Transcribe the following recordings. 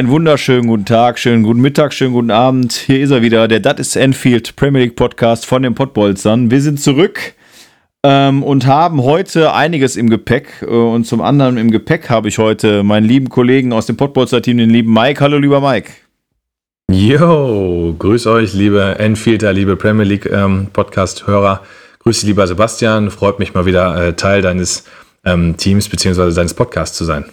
Einen wunderschönen guten Tag, schönen guten Mittag, schönen guten Abend. Hier ist er wieder, der Dat ist Enfield Premier League Podcast von den Pottbolzern. Wir sind zurück ähm, und haben heute einiges im Gepäck. Äh, und zum anderen im Gepäck habe ich heute meinen lieben Kollegen aus dem Pottbolzer Team, den lieben Mike. Hallo, lieber Mike. Yo, grüß euch, liebe Enfielder, liebe Premier League ähm, Podcast-Hörer. Grüß dich, lieber Sebastian. Freut mich mal wieder äh, Teil deines ähm, Teams bzw. deines Podcasts zu sein.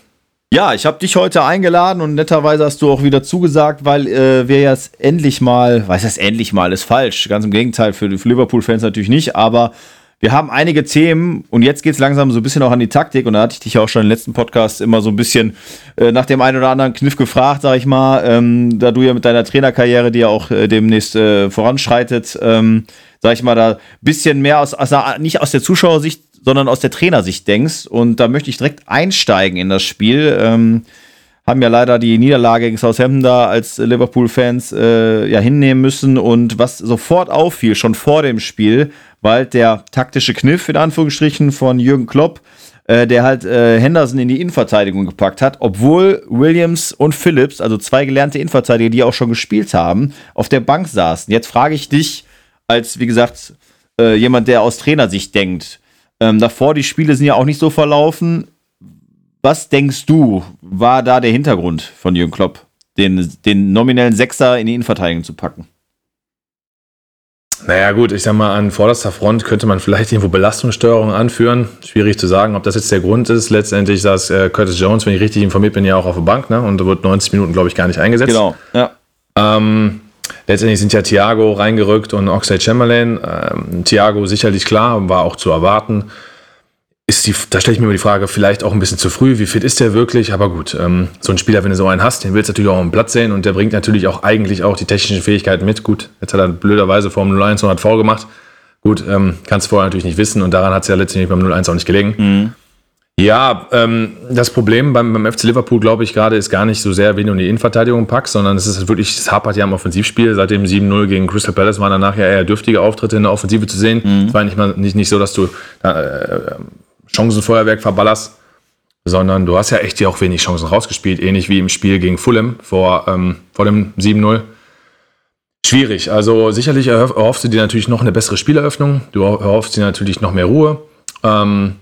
Ja, ich habe dich heute eingeladen und netterweise hast du auch wieder zugesagt, weil äh, wir jetzt endlich mal, weiß das endlich mal, ist falsch, ganz im Gegenteil, für, für Liverpool-Fans natürlich nicht, aber wir haben einige Themen und jetzt geht es langsam so ein bisschen auch an die Taktik. Und da hatte ich dich auch schon im letzten Podcast immer so ein bisschen äh, nach dem einen oder anderen Kniff gefragt, sag ich mal, ähm, da du ja mit deiner Trainerkarriere, die ja auch äh, demnächst äh, voranschreitet, ähm, sag ich mal, da ein bisschen mehr aus, aus, nicht aus der Zuschauersicht sondern aus der Trainersicht denkst. Und da möchte ich direkt einsteigen in das Spiel. Ähm, haben ja leider die Niederlage gegen Southampton da als Liverpool-Fans äh, ja hinnehmen müssen. Und was sofort auffiel, schon vor dem Spiel, war halt der taktische Kniff in Anführungsstrichen von Jürgen Klopp, äh, der halt äh, Henderson in die Innenverteidigung gepackt hat, obwohl Williams und Phillips, also zwei gelernte Innenverteidiger, die auch schon gespielt haben, auf der Bank saßen. Jetzt frage ich dich, als wie gesagt, äh, jemand, der aus Trainersicht denkt, ähm, davor, die Spiele sind ja auch nicht so verlaufen. Was denkst du, war da der Hintergrund von Jürgen Klopp, den, den nominellen Sechser in die Innenverteidigung zu packen? Naja, gut, ich sag mal, an vorderster Front könnte man vielleicht irgendwo Belastungssteuerung anführen. Schwierig zu sagen, ob das jetzt der Grund ist. Letztendlich saß äh, Curtis Jones, wenn ich richtig informiert bin, ja auch auf der Bank, ne? Und da wird 90 Minuten, glaube ich, gar nicht eingesetzt. Genau, ja. Ähm, Letztendlich sind ja Thiago reingerückt und Oxlade Chamberlain. Ähm, Thiago sicherlich klar, war auch zu erwarten. Ist die, da stelle ich mir immer die Frage, vielleicht auch ein bisschen zu früh, wie fit ist der wirklich? Aber gut, ähm, so ein Spieler, wenn du so einen hast, den willst du natürlich auch am Platz sehen und der bringt natürlich auch eigentlich auch die technischen Fähigkeiten mit. Gut, jetzt hat er blöderweise vor dem 0-1 100 V gemacht. Gut, ähm, kannst du vorher natürlich nicht wissen und daran hat es ja letztendlich beim 0-1 auch nicht gelegen. Mhm. Ja, ähm, das Problem beim, beim FC Liverpool, glaube ich, gerade ist gar nicht so sehr, wen du in die Innenverteidigung packst, sondern es ist wirklich, es hapert ja am Offensivspiel. Seit dem 7-0 gegen Crystal Palace waren danach ja eher dürftige Auftritte in der Offensive zu sehen. Mhm. Es war nicht, mal, nicht, nicht so, dass du äh, Chancenfeuerwerk verballerst, sondern du hast ja echt ja auch wenig Chancen rausgespielt, ähnlich wie im Spiel gegen Fulham vor, ähm, vor dem 7-0. Schwierig. Also sicherlich erhoffst du dir natürlich noch eine bessere Spieleröffnung. Du erhoffst dir natürlich noch mehr Ruhe. Ähm,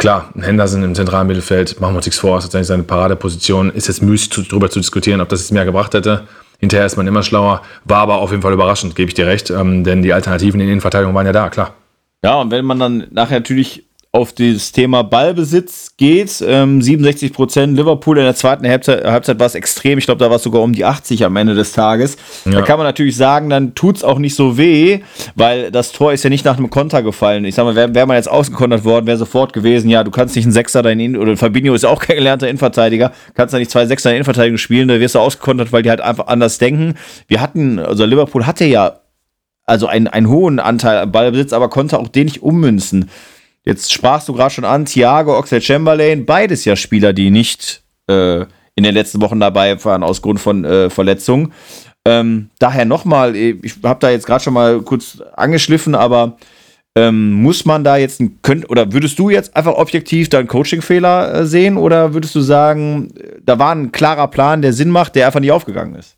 Klar, Henderson im zentralen Mittelfeld, machen wir uns nichts vor, ist eigentlich seine Paradeposition. Ist jetzt müßig darüber zu diskutieren, ob das jetzt mehr gebracht hätte. Hinterher ist man immer schlauer. War aber auf jeden Fall überraschend, gebe ich dir recht. Ähm, denn die Alternativen in der Innenverteidigung waren ja da, klar. Ja, und wenn man dann nachher natürlich auf das Thema Ballbesitz geht. Ähm, 67 Prozent Liverpool in der zweiten Halbzeit, Halbzeit war es extrem. Ich glaube, da war es sogar um die 80 am Ende des Tages. Ja. Da kann man natürlich sagen, dann tut es auch nicht so weh, weil das Tor ist ja nicht nach einem Konter gefallen. Ich sag mal, wäre wär man jetzt ausgekontert worden, wäre sofort gewesen, ja, du kannst nicht einen Sechser da in, oder Fabinho ist auch kein gelernter Innenverteidiger, kannst da nicht zwei Sechser in Innenverteidigung spielen, da wirst du ausgekontert, weil die halt einfach anders denken. Wir hatten, also Liverpool hatte ja also einen, einen hohen Anteil am Ballbesitz, aber konnte auch den nicht ummünzen. Jetzt sprachst du gerade schon an, Thiago, Oxlade Chamberlain, beides ja Spieler, die nicht äh, in den letzten Wochen dabei waren aus Grund von äh, Verletzungen. Ähm, daher nochmal, ich habe da jetzt gerade schon mal kurz angeschliffen, aber ähm, muss man da jetzt, könnt, oder würdest du jetzt einfach objektiv da einen Coaching-Fehler äh, sehen oder würdest du sagen, da war ein klarer Plan, der Sinn macht, der einfach nicht aufgegangen ist?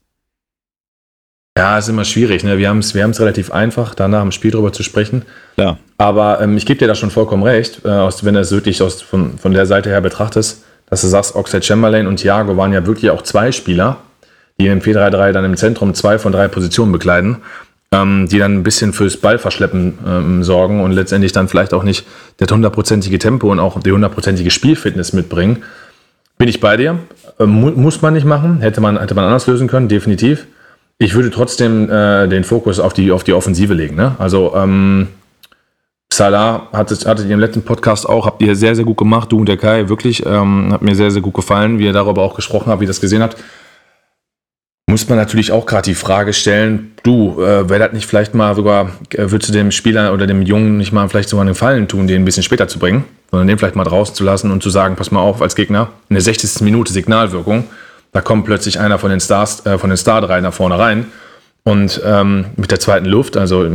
Ja, ist immer schwierig. Ne? Wir haben es wir relativ einfach, da nach dem Spiel drüber zu sprechen. Ja. Aber ähm, ich gebe dir da schon vollkommen recht, äh, aus, wenn du es wirklich aus, von, von der Seite her betrachtest, dass du sagst, Oxlade Chamberlain und Thiago waren ja wirklich auch zwei Spieler, die im 4-3-3 dann im Zentrum zwei von drei Positionen bekleiden, ähm, die dann ein bisschen fürs Ballverschleppen ähm, sorgen und letztendlich dann vielleicht auch nicht das hundertprozentige Tempo und auch die hundertprozentige Spielfitness mitbringen. Bin ich bei dir. Ähm, mu muss man nicht machen. Hätte man, hätte man anders lösen können, definitiv. Ich würde trotzdem äh, den Fokus auf die, auf die Offensive legen. Ne? Also ähm, Salah hattet, hattet ihr im letzten Podcast auch, habt ihr sehr, sehr gut gemacht, du und der Kai, wirklich. Ähm, hat mir sehr, sehr gut gefallen, wie ihr darüber auch gesprochen habt, wie ihr das gesehen habt. muss man natürlich auch gerade die Frage stellen, du, äh, wäre das nicht vielleicht mal sogar, äh, würdest du dem Spieler oder dem Jungen nicht mal vielleicht sogar einen Gefallen tun, den ein bisschen später zu bringen, sondern den vielleicht mal draußen zu lassen und zu sagen, pass mal auf, als Gegner, in der 60. Minute Signalwirkung, da kommt plötzlich einer von den Stars, äh, von den Star 3 nach vorne rein und ähm, mit der zweiten Luft, also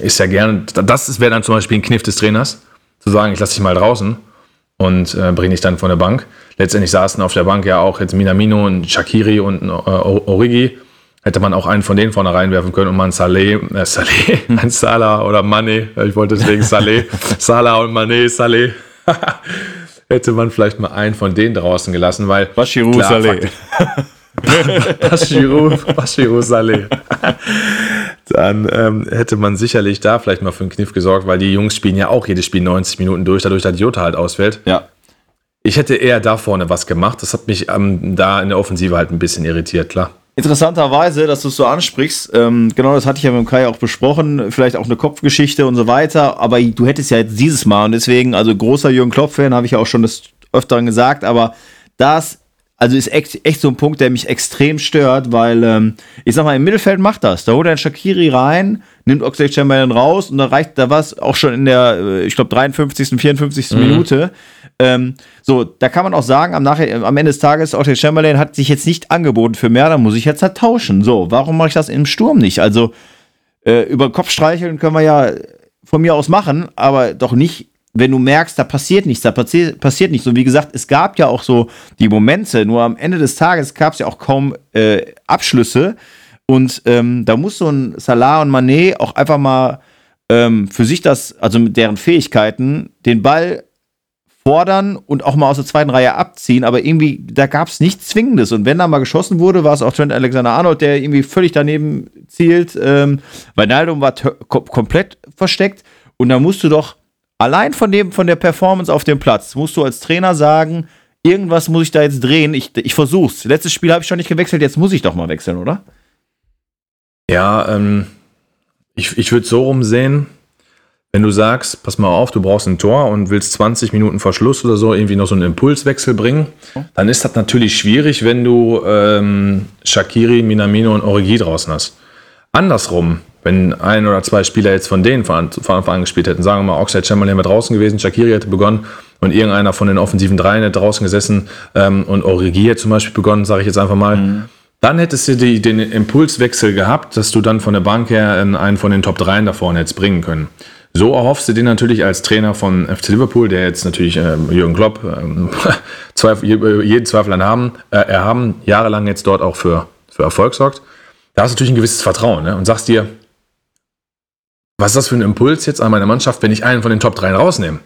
ist ja gerne, das wäre dann zum Beispiel ein Kniff des Trainers, zu sagen, ich lasse dich mal draußen und äh, bringe dich dann von der Bank. Letztendlich saßen auf der Bank ja auch jetzt Minamino und Shakiri und äh, Origi. Hätte man auch einen von denen vorne reinwerfen können und mal einen Saleh, äh, Saleh, ein Salah oder Mane, ich wollte deswegen Saleh, Salah und Mane, Saleh. Hätte man vielleicht mal einen von denen draußen gelassen, weil. Bashiru Saleh. Bashiru, Bashiru Saleh. Dann ähm, hätte man sicherlich da vielleicht mal für einen Kniff gesorgt, weil die Jungs spielen ja auch jedes Spiel 90 Minuten durch, dadurch, dass Jota halt ausfällt. Ja. Ich hätte eher da vorne was gemacht. Das hat mich ähm, da in der Offensive halt ein bisschen irritiert, klar. Interessanterweise, dass du es so ansprichst, ähm, genau das hatte ich ja mit dem Kai auch besprochen, vielleicht auch eine Kopfgeschichte und so weiter, aber du hättest ja jetzt dieses Mal und deswegen, also großer Jürgen Klopp-Fan, habe ich ja auch schon das öfteren gesagt, aber das also ist echt, echt so ein Punkt, der mich extrem stört, weil ähm, ich sag mal, im Mittelfeld macht das. Da holt er einen Shakiri rein, nimmt Oxlade Chamberlain raus und da reicht, da war es auch schon in der, äh, ich glaube, 53., 54. Mhm. Minute. Ähm, so, da kann man auch sagen, am, Nachher, am Ende des Tages, Oxlade Chamberlain hat sich jetzt nicht angeboten für mehr, da muss ich jetzt halt tauschen. So, warum mache ich das im Sturm nicht? Also, äh, über Kopf streicheln können wir ja von mir aus machen, aber doch nicht wenn du merkst, da passiert nichts, da passi passiert nichts. Und wie gesagt, es gab ja auch so die Momente, nur am Ende des Tages gab es ja auch kaum äh, Abschlüsse. Und ähm, da muss so ein Salah und Manet auch einfach mal ähm, für sich das, also mit deren Fähigkeiten, den Ball fordern und auch mal aus der zweiten Reihe abziehen, aber irgendwie, da gab es nichts Zwingendes. Und wenn da mal geschossen wurde, war es auch Trent Alexander-Arnold, der irgendwie völlig daneben zielt. Ähm, Wijnaldum war komplett versteckt. Und da musst du doch allein von, dem, von der Performance auf dem Platz musst du als Trainer sagen, irgendwas muss ich da jetzt drehen. Ich, ich versuch's. Letztes Spiel habe ich schon nicht gewechselt, jetzt muss ich doch mal wechseln, oder? Ja, ähm, ich, ich würde so rumsehen, wenn du sagst, pass mal auf, du brauchst ein Tor und willst 20 Minuten Verschluss oder so irgendwie noch so einen Impulswechsel bringen, dann ist das natürlich schwierig, wenn du ähm, Shakiri, Minamino und Origi draußen hast. Andersrum, wenn ein oder zwei Spieler jetzt von denen von Anfang an gespielt hätten, sagen wir mal, Oxlade Chamberlain wäre draußen gewesen, Shakiri hätte begonnen und irgendeiner von den offensiven Dreien hätte draußen gesessen ähm, und Origi hätte zum Beispiel begonnen, sage ich jetzt einfach mal, mhm. dann hättest du die, den Impulswechsel gehabt, dass du dann von der Bank her in einen von den Top 3 da vorne hättest bringen können. So erhoffst du dir natürlich als Trainer von FC Liverpool, der jetzt natürlich äh, Jürgen Klopp äh, Zweifel, jeden Zweifel an haben, äh, erhaben, jahrelang jetzt dort auch für, für Erfolg sorgt. Da hast du natürlich ein gewisses Vertrauen ne? und sagst dir, was ist das für ein Impuls jetzt an meiner Mannschaft, wenn ich einen von den Top 3 rausnehme?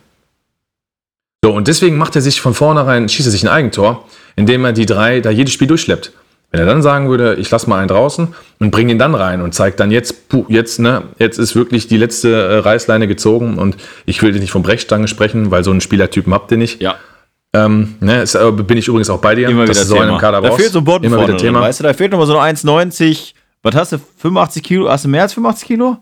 So, und deswegen macht er sich von vornherein, schießt er sich ein Eigentor, indem er die drei da jedes Spiel durchschleppt. Wenn er dann sagen würde, ich lasse mal einen draußen und bringe ihn dann rein und zeigt dann jetzt, puh, jetzt, ne, jetzt ist wirklich die letzte äh, Reißleine gezogen und ich will nicht von Brechstange sprechen, weil so einen Spielertypen habt ihr nicht. Ja. Ähm, ne, ist, äh, bin ich übrigens auch bei dir, Immer dass du so einen Kader brauchst. Da fehlt so ein Boden Immer vorne, wieder Thema. Weißt du, da fehlt nochmal so eine 1,90. Was hast du? 85 Kilo? Hast du mehr als 85 Kilo?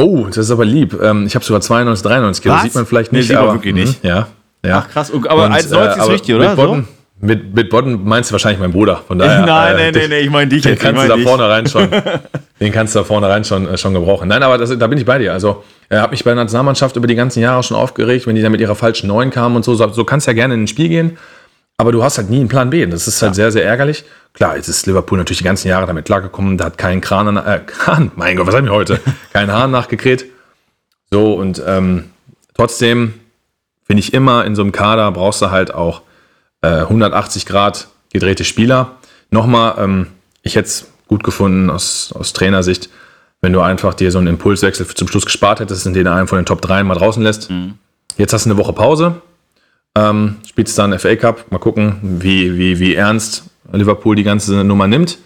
Oh, das ist aber lieb. Ähm, ich habe sogar 92, 93 Kilo. Was? Sieht man vielleicht nicht, nee, aber wirklich nicht. Mh, ja, ja. Ach krass, aber 1,90 äh, ist richtig, oder? Mit Bodden, so? mit, mit Bodden meinst du wahrscheinlich meinen Bruder. Von daher, nein, äh, nee, nee, ich meine dich. Den kannst du da vorne rein schon. den kannst du da vorne rein schon, äh, schon gebrauchen. Nein, aber das, da bin ich bei dir. Also, er hat mich bei der Nationalmannschaft über die ganzen Jahre schon aufgeregt, wenn die da mit ihrer falschen Neuen kamen und so. So, so kannst du ja gerne in ein Spiel gehen. Aber du hast halt nie einen Plan B. Das ist halt ja. sehr, sehr ärgerlich. Klar, jetzt ist Liverpool natürlich die ganzen Jahre damit klargekommen. Da hat kein Kran, an, äh, Kran, mein Gott, was haben wir heute? kein Hahn nachgekräht. So, und ähm, trotzdem finde ich immer, in so einem Kader brauchst du halt auch äh, 180 Grad gedrehte Spieler. Nochmal, ähm, ich hätte es gut gefunden aus, aus Trainersicht, wenn du einfach dir so einen Impulswechsel zum Schluss gespart hättest, in den du einen von den Top 3 mal draußen lässt. Mhm. Jetzt hast du eine Woche Pause ähm, spielst dann FA Cup, mal gucken, wie, wie, wie ernst Liverpool die ganze Nummer nimmt.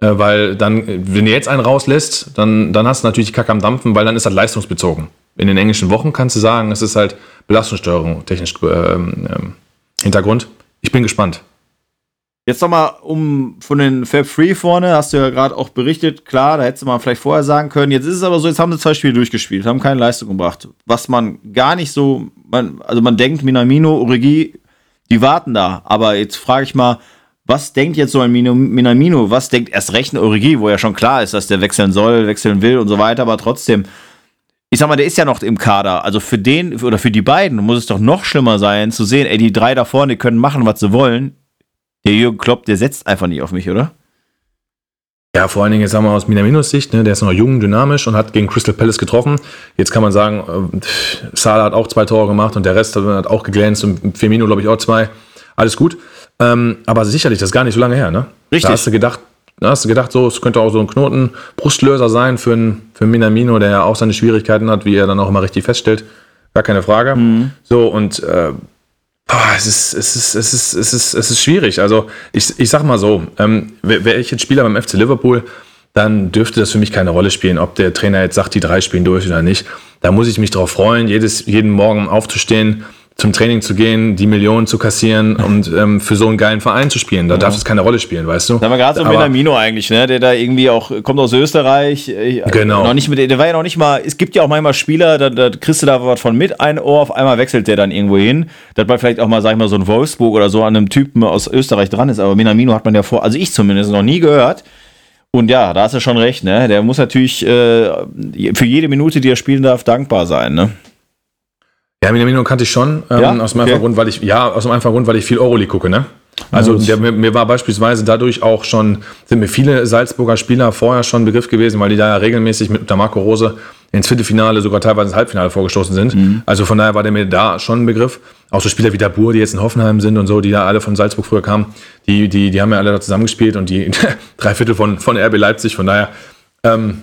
Äh, weil dann, wenn du jetzt einen rauslässt, dann, dann hast du natürlich die Kacke am Dampfen, weil dann ist das leistungsbezogen. In den englischen Wochen kannst du sagen, es ist halt Belastungssteuerung, technisch äh, äh, Hintergrund. Ich bin gespannt. Jetzt nochmal um von den Fab Free vorne, hast du ja gerade auch berichtet, klar, da hättest du mal vielleicht vorher sagen können. Jetzt ist es aber so, jetzt haben sie zwei Spiele durchgespielt, haben keine Leistung gebracht. Was man gar nicht so, man, also man denkt, Minamino, Origi, die warten da. Aber jetzt frage ich mal, was denkt jetzt so ein Minamino, was denkt erst recht ein Origi, wo ja schon klar ist, dass der wechseln soll, wechseln will und so weiter, aber trotzdem, ich sag mal, der ist ja noch im Kader. Also für den oder für die beiden muss es doch noch schlimmer sein, zu sehen, ey, die drei da vorne können machen, was sie wollen. Der Jürgen Klopp, der setzt einfach nicht auf mich, oder? Ja, vor allen Dingen, jetzt sagen wir aus Minaminos Sicht, ne, der ist noch jung, dynamisch und hat gegen Crystal Palace getroffen. Jetzt kann man sagen, äh, Salah hat auch zwei Tore gemacht und der Rest hat auch geglänzt und Firmino, glaube ich, auch zwei. Alles gut. Ähm, aber sicherlich, das ist gar nicht so lange her, ne? Richtig. Da hast du gedacht, da hast du gedacht, so, es könnte auch so ein Knoten Brustlöser sein für, einen, für Minamino, der ja auch seine Schwierigkeiten hat, wie er dann auch immer richtig feststellt. Gar keine Frage. Mhm. So, und äh, boah, es, ist, es, ist, es, ist, es, ist, es ist schwierig. Also, ich, ich sag mal so, ähm, wäre ich jetzt Spieler beim FC Liverpool, dann dürfte das für mich keine Rolle spielen, ob der Trainer jetzt sagt, die drei spielen durch oder nicht. Da muss ich mich darauf freuen, jedes, jeden Morgen aufzustehen, zum Training zu gehen, die Millionen zu kassieren und ähm, für so einen geilen Verein zu spielen. Da ja. darf es keine Rolle spielen, weißt du? Da haben wir gerade so Benamino eigentlich, ne? Der da irgendwie auch kommt aus Österreich. Äh, genau. Noch nicht mit, der war ja noch nicht mal. Es gibt ja auch manchmal Spieler, da, da kriegst du da was von mit ein Ohr, auf einmal wechselt der dann irgendwo hin. Das war vielleicht auch mal, sag ich mal, so ein Wolfsburg oder so an einem Typen aus Österreich dran ist. Aber Benamino hat man ja vor, also ich zumindest noch nie gehört. Und ja, da hast du schon recht, ne? Der muss natürlich äh, für jede Minute, die er spielen darf, dankbar sein, ne? Ja, Minamino kannte ich schon. Ähm, ja? Aus dem einfachen okay. Grund, weil ich, ja, aus dem einfachen Grund, weil ich viel Euroleague gucke, ne? Also der, mir, mir, war beispielsweise dadurch auch schon, sind mir viele Salzburger Spieler vorher schon Begriff gewesen, weil die da ja regelmäßig mit der Marco Rose ins Viertelfinale, sogar teilweise ins Halbfinale vorgestoßen sind. Mhm. Also von daher war der mir da schon ein Begriff. Auch so Spieler wie Dabur, die jetzt in Hoffenheim sind und so, die da alle von Salzburg früher kamen, die, die, die haben ja alle da zusammengespielt und die drei Viertel von, von RB Leipzig. Von daher, ähm,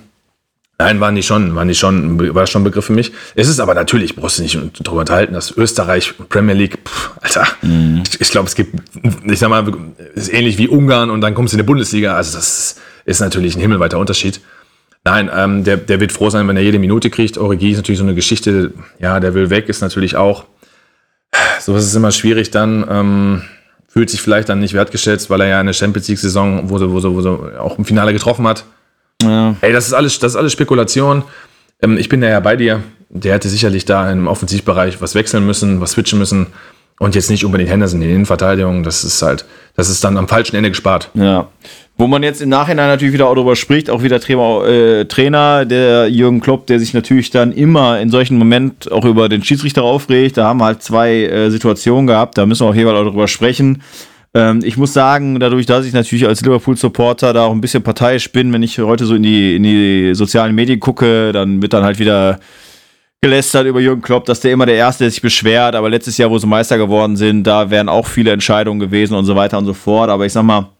Nein, waren die schon, waren die schon, war schon ein Begriff für mich. Es ist aber natürlich, brauchst du nicht darüber unterhalten, dass Österreich, Premier League, pff, Alter, mhm. ich, ich glaube, es gibt, ich sag mal, ist ähnlich wie Ungarn und dann kommst du in die Bundesliga. Also das ist natürlich ein himmelweiter Unterschied. Nein, ähm, der, der wird froh sein, wenn er jede Minute kriegt. Origi ist natürlich so eine Geschichte, ja, der will weg, ist natürlich auch, so ist es immer schwierig dann, ähm, fühlt sich vielleicht dann nicht wertgeschätzt, weil er ja eine Champions League-Saison, wo wo, wo sie auch im Finale getroffen hat, ja. Ey, das ist alles, das ist alles Spekulation. Ähm, ich bin da ja bei dir. Der hätte sicherlich da im Offensivbereich was wechseln müssen, was switchen müssen. Und jetzt nicht unbedingt Henderson in die Innenverteidigung. Das ist halt, das ist dann am falschen Ende gespart. Ja. Wo man jetzt im Nachhinein natürlich wieder auch darüber spricht, auch wieder Trainer, äh, Trainer, der Jürgen Klopp, der sich natürlich dann immer in solchen Momenten auch über den Schiedsrichter aufregt. Da haben wir halt zwei äh, Situationen gehabt, da müssen wir auch jeweils auch darüber sprechen. Ähm, ich muss sagen, dadurch, dass ich natürlich als Liverpool-Supporter da auch ein bisschen parteiisch bin, wenn ich heute so in die, in die sozialen Medien gucke, dann wird dann halt wieder gelästert über Jürgen Klopp, dass der immer der Erste, der sich beschwert, aber letztes Jahr, wo sie Meister geworden sind, da wären auch viele Entscheidungen gewesen und so weiter und so fort. Aber ich sag mal,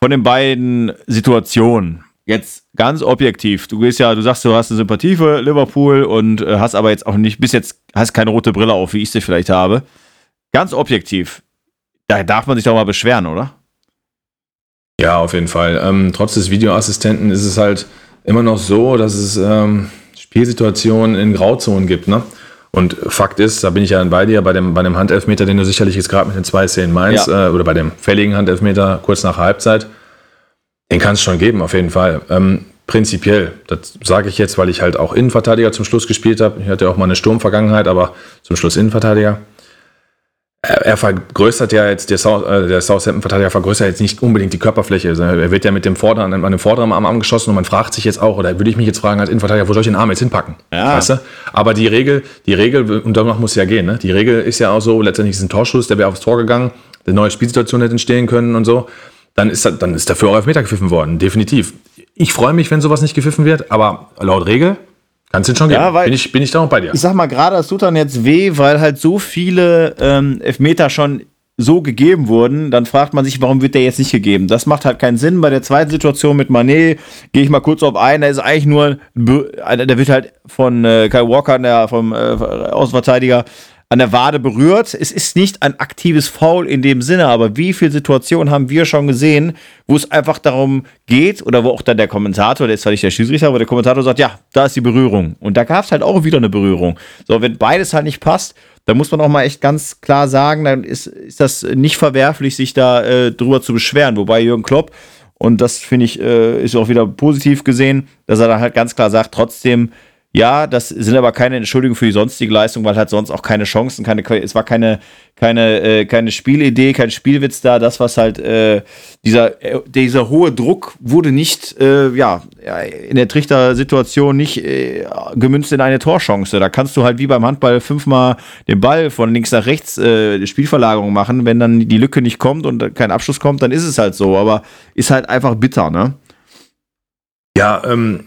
von den beiden Situationen, jetzt ganz objektiv, du gehst ja, du sagst, du hast eine Sympathie für Liverpool und äh, hast aber jetzt auch nicht, bis jetzt hast keine rote Brille auf, wie ich sie vielleicht habe. Ganz objektiv, da darf man sich doch mal beschweren, oder? Ja, auf jeden Fall. Ähm, trotz des Videoassistenten ist es halt immer noch so, dass es ähm, Spielsituationen in Grauzonen gibt. Ne? Und Fakt ist, da bin ich ja bei dir, bei dem, bei dem Handelfmeter, den du sicherlich jetzt gerade mit den zwei Szenen meinst, ja. äh, oder bei dem fälligen Handelfmeter kurz nach Halbzeit, den kann es schon geben, auf jeden Fall. Ähm, prinzipiell, das sage ich jetzt, weil ich halt auch Innenverteidiger zum Schluss gespielt habe. Ich hatte auch mal eine Sturmvergangenheit, aber zum Schluss Innenverteidiger er vergrößert ja jetzt, der, South, äh, der Southampton-Verteidiger vergrößert jetzt nicht unbedingt die Körperfläche. Also er wird ja mit dem vorderen, an dem vorderen Arm angeschossen und man fragt sich jetzt auch, oder würde ich mich jetzt fragen als Innenverteidiger, wo soll ich den Arm jetzt hinpacken? Ja. Weißt du? Aber die Regel, die Regel, und danach muss es ja gehen, ne? Die Regel ist ja auch so, letztendlich ist ein Torschuss, der wäre aufs Tor gegangen, eine neue Spielsituation hätte entstehen können und so. Dann ist, dann ist dafür auch Elfmeter gepfiffen worden, definitiv. Ich freue mich, wenn sowas nicht gepfiffen wird, aber laut Regel Kannst du schon geben. Ja, weil, bin, ich, bin ich da noch bei dir. Ich sag mal, gerade das tut dann jetzt weh, weil halt so viele ähm, Elfmeter schon so gegeben wurden, dann fragt man sich, warum wird der jetzt nicht gegeben? Das macht halt keinen Sinn. Bei der zweiten Situation mit Manet gehe ich mal kurz auf ein. Da ist eigentlich nur, der wird halt von äh, Kyle Walker, der vom äh, Außenverteidiger, an der Wade berührt. Es ist nicht ein aktives Foul in dem Sinne, aber wie viele Situationen haben wir schon gesehen, wo es einfach darum geht, oder wo auch dann der Kommentator, der ist zwar nicht der Schiedsrichter, aber der Kommentator sagt, ja, da ist die Berührung. Und da gab es halt auch wieder eine Berührung. So, wenn beides halt nicht passt, dann muss man auch mal echt ganz klar sagen, dann ist, ist das nicht verwerflich, sich da äh, drüber zu beschweren. Wobei Jürgen Klopp, und das finde ich, äh, ist auch wieder positiv gesehen, dass er dann halt ganz klar sagt, trotzdem, Ja, das sind aber keine Entschuldigungen für die sonstige Leistung, weil halt sonst auch keine Chancen, keine, es war keine, keine, äh, keine Spielidee, kein Spielwitz da. Das, was halt, äh, dieser, äh, dieser hohe Druck wurde nicht, äh, ja, in der Trichtersituation nicht äh, gemünzt in eine Torchance. Da kannst du halt wie beim Handball fünfmal den Ball von links nach rechts äh, Spielverlagerung machen. Wenn dann die Lücke nicht kommt und kein Abschluss kommt, dann ist es halt so. Aber ist halt einfach bitter, ne? Ja, ähm,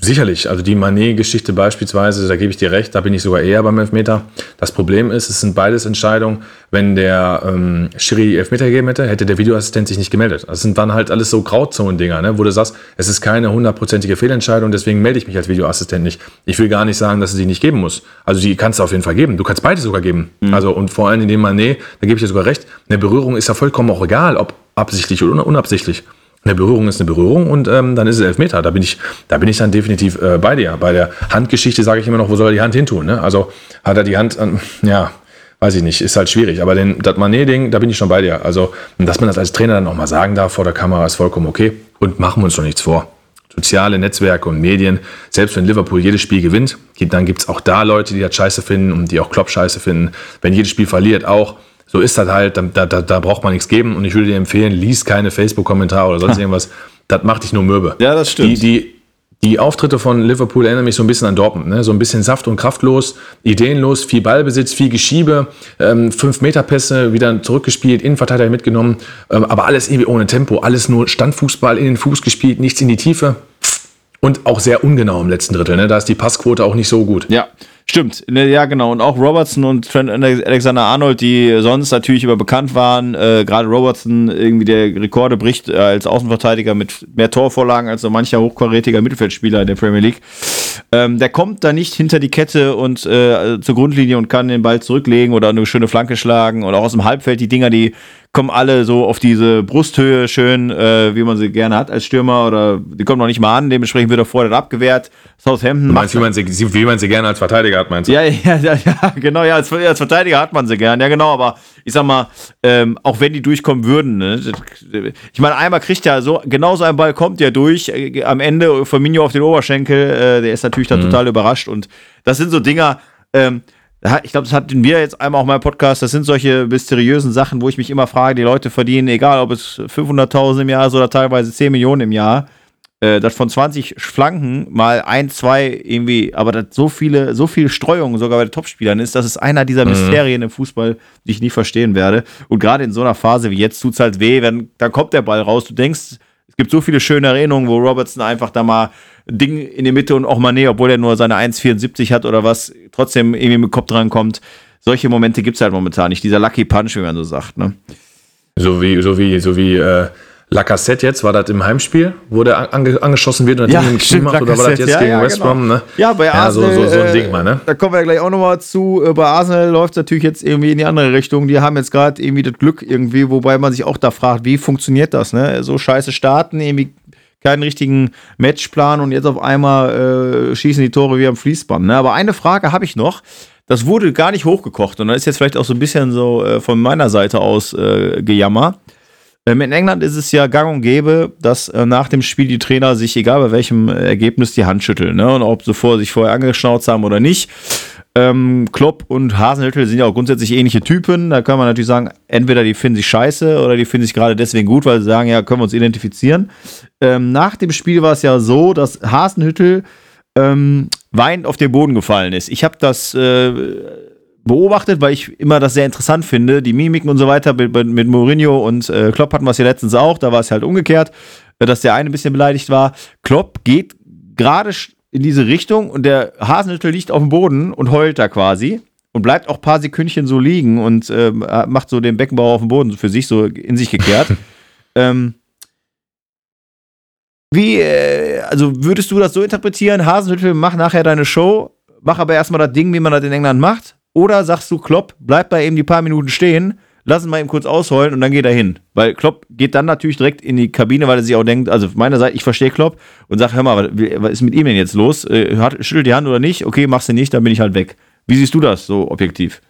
sicherlich. Also die Manet-Geschichte beispielsweise, da gebe ich dir recht, da bin ich sogar eher beim Elfmeter. Das Problem ist, es sind beides Entscheidungen. Wenn der ähm, Schiri Elfmeter gegeben hätte, hätte der Videoassistent sich nicht gemeldet. Das sind dann halt alles so Grauzonen-Dinger, ne? wo du sagst, es ist keine hundertprozentige Fehlentscheidung, deswegen melde ich mich als Videoassistent nicht. Ich will gar nicht sagen, dass es die nicht geben muss. Also die kannst du auf jeden Fall geben. Du kannst beide sogar geben. Mhm. Also und vor allem in dem Manet, da gebe ich dir sogar recht, eine Berührung ist ja vollkommen auch egal, ob absichtlich oder unabsichtlich. Eine Berührung ist eine Berührung und ähm, dann ist es Elfmeter. Da bin ich, da bin ich dann definitiv äh, bei dir. Bei der Handgeschichte sage ich immer noch, wo soll er die Hand hin tun? Ne? Also hat er die Hand, ähm, ja, weiß ich nicht, ist halt schwierig. Aber den, das Manet-Ding, da bin ich schon bei dir. Also, dass man das als Trainer dann auch mal sagen darf vor der Kamera, ist vollkommen okay. Und machen wir uns doch nichts vor. Soziale Netzwerke und Medien, selbst wenn Liverpool jedes Spiel gewinnt, dann gibt es auch da Leute, die das scheiße finden und die auch Klopp scheiße finden. Wenn jedes Spiel verliert, auch so ist das halt, da, da, da braucht man nichts geben. Und ich würde dir empfehlen, lies keine Facebook-Kommentare oder sonst irgendwas. Das macht dich nur mürbe. Ja, das stimmt. Die, die, die Auftritte von Liverpool erinnern mich so ein bisschen an Dortmund. Ne? So ein bisschen saft- und kraftlos, ideenlos, viel Ballbesitz, viel Geschiebe, ähm, fünf Meter Pässe wieder zurückgespielt, Innenverteidiger mitgenommen, ähm, aber alles irgendwie ohne Tempo, alles nur Standfußball in den Fuß gespielt, nichts in die Tiefe. Und auch sehr ungenau im letzten Drittel. Ne? Da ist die Passquote auch nicht so gut. Ja, Stimmt, ne, ja genau. Und auch Robertson und Trent Alexander Arnold, die sonst natürlich über bekannt waren, äh, gerade Robertson irgendwie der Rekorde bricht äh, als Außenverteidiger mit mehr Torvorlagen als so mancher hochkarätiger Mittelfeldspieler in der Premier League. Ähm, der kommt da nicht hinter die Kette und äh, zur Grundlinie und kann den Ball zurücklegen oder eine schöne Flanke schlagen und auch aus dem Halbfeld die Dinger, die kommen alle so auf diese Brusthöhe schön, äh, wie man sie gerne hat als Stürmer oder die kommen noch nicht mal an, dementsprechend wird er vorher abgewehrt. Southampton. Du meinst, wie man, sie, wie man sie gerne als Verteidiger hat, meinst du? Ja, ja, ja, ja genau, ja, als, als, Verteidiger hat man sie gern, ja genau, aber ich sag mal, ähm, auch wenn die durchkommen würden, ne, ich meine, einmal kriegt ja so, genau so ein Ball kommt ja durch, äh, am Ende Firmino auf den Oberschenkel, äh, der ist natürlich dann mhm. total überrascht und das sind so Dinger, ähm, ich glaube, das hatten wir jetzt einmal auch mal im Podcast. Das sind solche mysteriösen Sachen, wo ich mich immer frage, die Leute verdienen, egal ob es 500.000 im Jahr ist oder teilweise 10 Millionen im Jahr, äh, das von 20 Flanken mal ein, zwei irgendwie, aber das so viele, so viel Streuung sogar bei den Topspielern ist, das ist einer dieser mhm. Mysterien im Fußball, die ich nie verstehen werde. Und gerade in so einer Phase wie jetzt tut es halt weh, wenn, dann kommt der Ball raus. Du denkst, es gibt so viele schöne Erinnerungen, wo Robertson einfach da mal Ding in die Mitte und auch Mané, obwohl er nur seine 1,74 hat oder was, trotzdem irgendwie mit dem Kopf dran kommt. Solche Momente gibt es halt momentan nicht. Dieser Lucky Punch, wie man so sagt. Ne? So wie, so wie, so wie äh, Lacassette jetzt, war das im Heimspiel, wo der ange angeschossen wird und ja, Ding stimmt, macht, oder war das jetzt ja, gegen ja, West Brom? Genau. Ne? Ja, bei Arsenal. Ja, so, so, so ein Ding mal, ne? Da kommen wir gleich auch nochmal zu. Äh, bei Arsenal läuft es natürlich jetzt irgendwie in die andere Richtung. Die haben jetzt gerade irgendwie das Glück irgendwie, wobei man sich auch da fragt, wie funktioniert das, ne? So scheiße starten, irgendwie keinen richtigen Matchplan und jetzt auf einmal äh, schießen die Tore wie am Fließband. Ne? Aber eine Frage habe ich noch. Das wurde gar nicht hochgekocht und da ist jetzt vielleicht auch so ein bisschen so äh, von meiner Seite aus äh, gejammer. Ähm, in England ist es ja gang und gäbe, dass äh, nach dem Spiel die Trainer sich, egal bei welchem Ergebnis, die Hand schütteln. Ne? Und ob sie vor, sich vorher angeschnauzt haben oder nicht. Ähm, Klopp und Hasenhüttel sind ja auch grundsätzlich ähnliche Typen. Da kann man natürlich sagen, entweder die finden sich scheiße oder die finden sich gerade deswegen gut, weil sie sagen, ja, können wir uns identifizieren. Ähm, nach dem Spiel war es ja so, dass Hasenhüttel ähm, weinend auf den Boden gefallen ist. Ich habe das äh, beobachtet, weil ich immer das sehr interessant finde. Die Mimiken und so weiter mit, mit Mourinho und äh, Klopp hatten wir es ja letztens auch. Da war es halt umgekehrt, äh, dass der eine ein bisschen beleidigt war. Klopp geht gerade in diese Richtung und der Hasenhüttel liegt auf dem Boden und heult da quasi und bleibt auch ein paar Sekündchen so liegen und ähm, macht so den Beckenbauer auf dem Boden für sich so in sich gekehrt. ähm, wie, äh, also würdest du das so interpretieren? Hasenhüttel, mach nachher deine Show, mach aber erstmal das Ding, wie man das in England macht. Oder sagst du, Klopp, bleib bei ihm die paar Minuten stehen, lass ihn mal eben kurz ausheulen und dann geht er hin. Weil Klopp geht dann natürlich direkt in die Kabine, weil er sich auch denkt, also auf meiner Seite, ich verstehe Klopp und sag, hör mal, was ist mit ihm denn jetzt los? Äh, schüttelt die Hand oder nicht? Okay, machst du nicht, dann bin ich halt weg. Wie siehst du das so objektiv?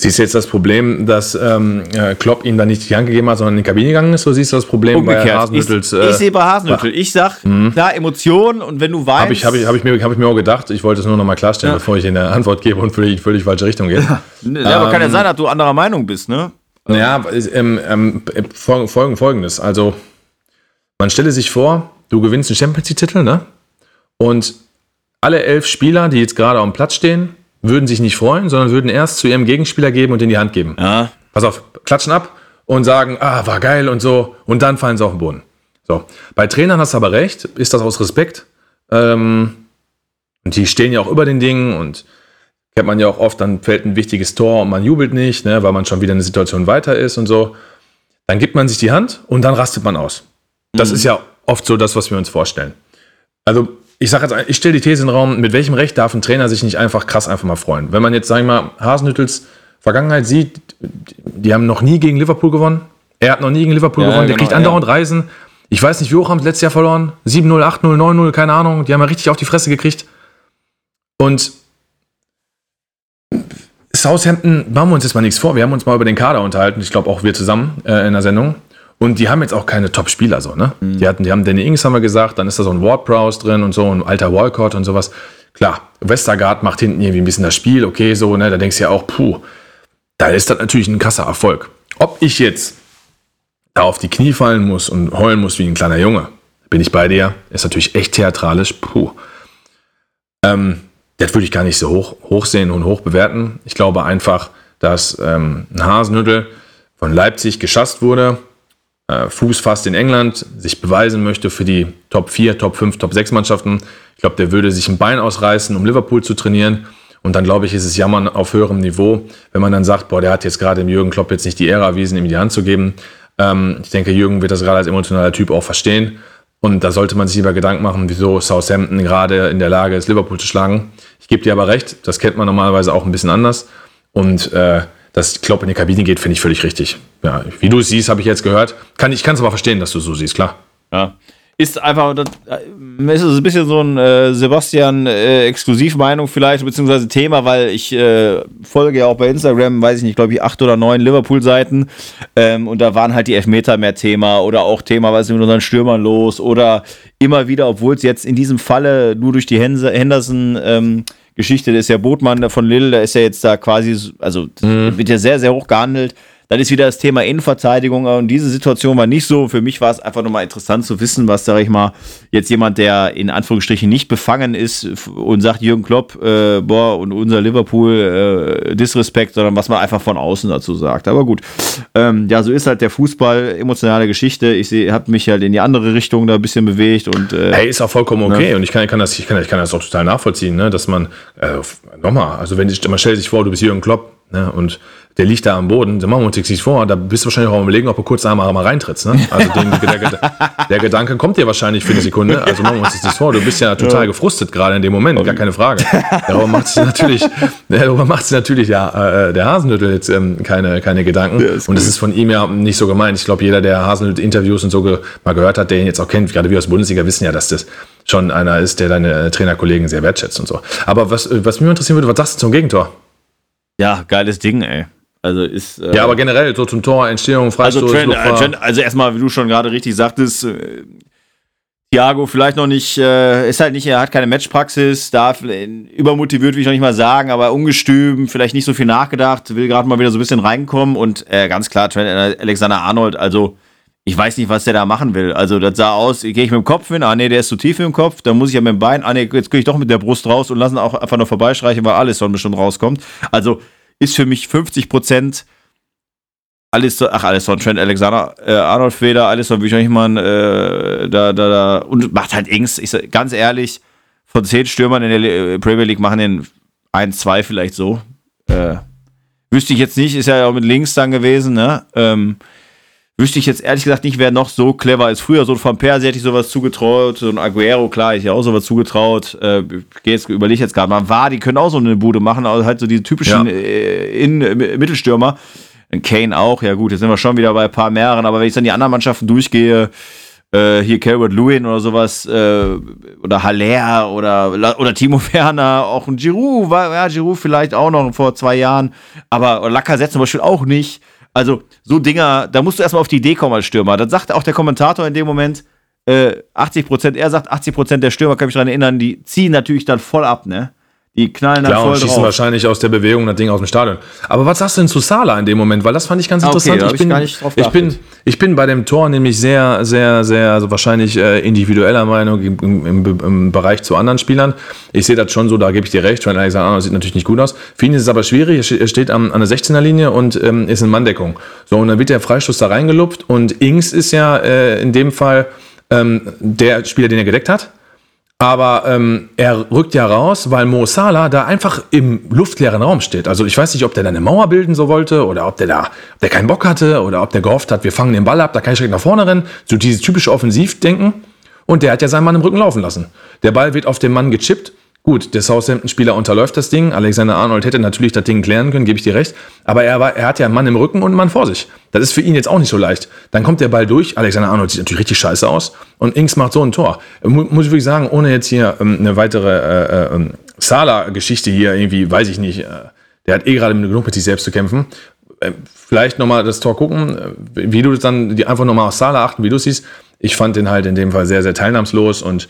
Siehst du jetzt das Problem, dass ähm, äh, Klopp ihm da nicht die Hand gegeben hat, sondern in die Kabine gegangen ist? Oder siehst du das Problem Umgekehrt. bei Hasenhüttels? Ich, äh, ich sehe bei Hasenhüttel. Ich sag, mhm. klar, Emotionen und wenn du weißt. Habe ich, hab ich, hab ich, mir, hab ich mir auch gedacht. Ich wollte es nur noch mal klarstellen, ja. bevor ich in der Antwort gebe und völlig, völlig falsche Richtung gehe. Ja, aber kann ja ähm, sein, dass du anderer Meinung bist, ne? Ja, ähm, ähm, folgen, folgendes. Also, man stelle sich vor, du gewinnst einen Champions League-Titel, ne? Und alle elf Spieler, die jetzt gerade am Platz stehen, würden sich nicht freuen, sondern würden erst zu ihrem Gegenspieler geben und in die Hand geben. Ja. Pass auf, klatschen ab und sagen, ah, war geil und so. Und dann fallen sie auf den Boden. So. Bei Trainern hast du aber recht, ist das aus Respekt. Ähm, und die stehen ja auch über den Dingen und kennt man ja auch oft, dann fällt ein wichtiges Tor und man jubelt nicht, ne, weil man schon wieder eine Situation weiter ist und so. Dann gibt man sich die Hand und dann rastet man aus. Das mhm. ist ja oft so das, was wir uns vorstellen. Also ich sage jetzt, ich stelle die These in den Raum, mit welchem Recht darf ein Trainer sich nicht einfach krass einfach mal freuen? Wenn man jetzt, sagen wir mal, Hasenhüttels Vergangenheit sieht, die haben noch nie gegen Liverpool gewonnen. Er hat noch nie gegen Liverpool ja, gewonnen. Der genau, kriegt andauernd ja. Reisen. Ich weiß nicht, wie hoch haben sie letztes Jahr verloren? 7-0, 8-0, 9-0, keine Ahnung. Die haben ja richtig auf die Fresse gekriegt. Und Southampton, machen wir uns jetzt mal nichts vor. Wir haben uns mal über den Kader unterhalten. Ich glaube auch wir zusammen äh, in der Sendung. Und die haben jetzt auch keine Top-Spieler so, ne? Mhm. Die hatten, die haben Danny Ings haben wir gesagt, dann ist da so ein Ward-Prowse drin und so, ein alter Walcott und sowas. Klar, Westergaard macht hinten irgendwie ein bisschen das Spiel, okay, so, ne? Da denkst du ja auch, puh, da ist das natürlich ein krasser Erfolg. Ob ich jetzt da auf die Knie fallen muss und heulen muss wie ein kleiner Junge, bin ich bei dir, ist natürlich echt theatralisch, puh. Ähm, das würde ich gar nicht so hoch, hoch sehen und hoch bewerten. Ich glaube einfach, dass ähm, ein Hasenhüttel von Leipzig geschasst wurde, äh, Fuß fasst in England, sich beweisen möchte für die Top 4, Top 5, Top 6 Mannschaften. Ich glaube, der würde sich ein Bein ausreißen, um Liverpool zu trainieren. Und dann glaube ich, ist es Jammern auf höherem Niveau, wenn man dann sagt, boah, der hat jetzt gerade dem Jürgen Klopp jetzt nicht die Ehre erwiesen, ihm die Hand zu geben. Ähm, ich denke, Jürgen wird das gerade als emotionaler Typ auch verstehen. Und da sollte man sich lieber Gedanken machen, wieso Southampton gerade in der Lage ist, Liverpool zu schlagen. Ich gebe dir aber recht, das kennt man normalerweise auch ein bisschen anders. Und äh, dass Klopp in die Kabine geht, finde ich völlig richtig. Ja, wie du es siehst, habe ich jetzt gehört. Kann, ich kann es aber verstehen, dass du so siehst, klar. Ja. Ist einfach, das, äh, ist ein bisschen so ein äh, Sebastian äh, vielleicht, beziehungsweise Thema, weil ich äh, folge ja auch bei Instagram, weiß ich nicht, glaube ich, acht oder neun Liverpool-Seiten ähm, und da waren halt die Elfmeter mehr Thema oder auch Thema, was ist mit unseren Stürmern los oder immer wieder, obwohl es jetzt in diesem Falle nur durch die Henderson ähm, Geschichte, der ist ja Botmann von Lille, der ist ja jetzt da quasi, also mhm. wird ja sehr, sehr hoch gehandelt. Dann ist wieder das Thema Innenverteidigung und diese Situation war nicht so. Für mich war es einfach nochmal interessant zu wissen, was, sag ich mal, jetzt jemand, der in Anführungsstrichen nicht befangen ist und sagt, Jürgen Klopp, äh, boah, und unser Liverpool, äh, Disrespekt, sondern was man einfach von außen dazu sagt. Aber gut, ähm, ja, so ist halt der Fußball, emotionale Geschichte. Ich habe mich halt in die andere Richtung da ein bisschen bewegt und. Äh, hey, ist auch vollkommen okay ne? und ich kann, kann, das, ich, kann, ich kann das auch total nachvollziehen, ne? dass man, äh, nochmal, also wenn ich, man stellt sich vor, du bist Jürgen Klopp, Ne? Und der liegt da am Boden, da machen wir uns nichts vor, da bist du wahrscheinlich auch am überlegen, ob du kurz einmal mal reintrittst. Ne? Also den, der, der, Gedanke kommt dir wahrscheinlich für eine Sekunde, also machen wir uns nichts vor, du bist ja total gefrustet gerade in dem Moment, gar keine Frage. Darüber macht sich natürlich, darüber macht sich natürlich ja, äh, der Hasenhüttel jetzt ähm, keine, keine Gedanken. Und es ist von ihm ja nicht so gemeint. Ich glaube, jeder, der Hasenhüttel-Interviews und so ge mal gehört hat, der ihn jetzt auch kennt, gerade wir aus der Bundesliga, wissen ja, dass das schon einer ist, der deine äh, Trainerkollegen sehr wertschätzt und so. Aber was, was mich interessieren würde, was sagst du zum Gegentor? Ja, geiles Ding, ey. Also ist. Äh, ja, aber generell so zum Tor, Entstehung, Freistoß. Also, Trent, äh, Trent, also erstmal, wie du schon gerade richtig sagtest, äh, Thiago vielleicht noch nicht, äh, ist halt nicht, er hat keine Matchpraxis, darf übermotiviert, will ich noch nicht mal sagen, aber ungestüm, vielleicht nicht so viel nachgedacht, will gerade mal wieder so ein bisschen reinkommen und äh, ganz klar, Trent Alexander Arnold, also ich weiß nicht, was der da machen will. Also das sah aus, gehe ich mit dem Kopf hin, ah nee, der ist zu tief im Kopf, dann muss ich ja mit dem Bein, ah nee, jetzt gehe ich doch mit der Brust raus und lassen auch einfach nur vorbeistreichen, weil alles Alisson bestimmt rauskommt. Also ist für mich 50 Prozent Alisson, ach Alisson, Trent Alexander, äh, Arnold Feder, wie ich nicht mal, äh, da, da, da, und macht halt Ings. Ich sag, ganz ehrlich, von zehn Stürmern in der äh, Premier League machen den ein, zwei vielleicht so. Äh, wüsste ich jetzt nicht, ist ja auch mit links dann gewesen, ne? Ähm, wüsste ich jetzt ehrlich gesagt nicht, wer noch so clever als früher. So ein Van Persie hätte ich sowas zugetraut. So ein Aguero, klar, ich auch sowas zugetraut. Äh, jetzt, überlege jetzt gerade mal. War, die können auch so eine Bude machen, also halt so die typischen ja. äh, in, äh, Mittelstürmer. Kane auch, ja gut, jetzt sind wir schon wieder bei ein paar mehreren, aber wenn ich dann die anderen Mannschaften durchgehe, äh, hier Calvert Lewin oder sowas, äh, oder Haller oder, oder Timo Werner, auch ein Giroud, war, ja, Giroud vielleicht auch noch vor zwei Jahren, aber Lacazette zum Beispiel auch nicht. Also, so Dinger, da musst du erstmal auf die Idee kommen als Stürmer. Das sagt auch der Kommentator in dem Moment, äh, 80 Prozent, er sagt 80 Prozent der Stürmer, kann mich daran erinnern, die ziehen natürlich dann voll ab, ne? Die knallen Klar, voll und schießen drauf. wahrscheinlich aus der Bewegung das Ding aus dem Stadion. Aber was sagst du denn zu Sala in dem Moment? Weil das fand ich ganz Ah, okay, interessant. da hab ich, ich bin, drauf ich, bin, ich bin bei dem Tor nämlich sehr, sehr, sehr, also wahrscheinlich äh, individueller Meinung im, im, im, Bereich zu anderen Spielern. Ich sehe das schon so, da gebe ich dir recht. Trent Alexander sieht natürlich nicht gut aus. Für ihn ist es aber schwierig. Er ste- steht am, an der 16er-Linie und ähm, ist in Manndeckung. So, und dann wird der Freistoß da reingelupft und Ings ist ja äh, in dem Fall ähm, der Spieler, den er gedeckt hat. Aber ähm, er rückt ja raus, weil Mo Salah da einfach im luftleeren Raum steht. Also ich weiß nicht, ob der da eine Mauer bilden so wollte oder ob der da ob der keinen Bock hatte oder ob der gehofft hat, wir fangen den Ball ab, da kann ich direkt nach vorne rennen. So dieses typische Offensivdenken. Und der hat ja seinen Mann im Rücken laufen lassen. Der Ball wird auf den Mann gechippt. Gut, der Southampton-Spieler unterläuft das Ding. Alexander Arnold hätte natürlich das Ding klären können, gebe ich dir recht. Aber er, war, er hat ja einen Mann im Rücken und einen Mann vor sich. Das ist für ihn jetzt auch nicht so leicht. Dann kommt der Ball durch. Alexander Arnold sieht natürlich richtig scheiße aus. Und Ings macht so ein Tor. Mu- Muss ich wirklich sagen, ohne jetzt hier ähm, eine weitere äh, äh, ähm, Sala-Geschichte hier irgendwie, weiß ich nicht. Äh, der hat eh gerade genug mit sich selbst zu kämpfen. Äh, vielleicht nochmal das Tor gucken, äh, wie du das dann, die einfach nochmal auf Sala achten, wie du siehst. Ich fand den halt in dem Fall sehr, sehr teilnahmslos und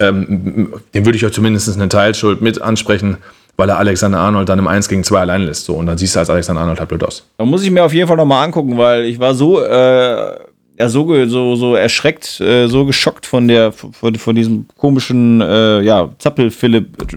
ähm, dem würde ich euch zumindest eine Teilschuld mit ansprechen, weil er Alexander Arnold dann im 1 gegen 2 allein lässt. So, und dann siehst du als Alexander Arnold halt blöd aus. Da muss ich mir auf jeden Fall nochmal angucken, weil ich war so, äh, ja, so, so, so erschreckt, äh, so geschockt von der, von, von diesem komischen, äh, ja, Zappel-Philipp,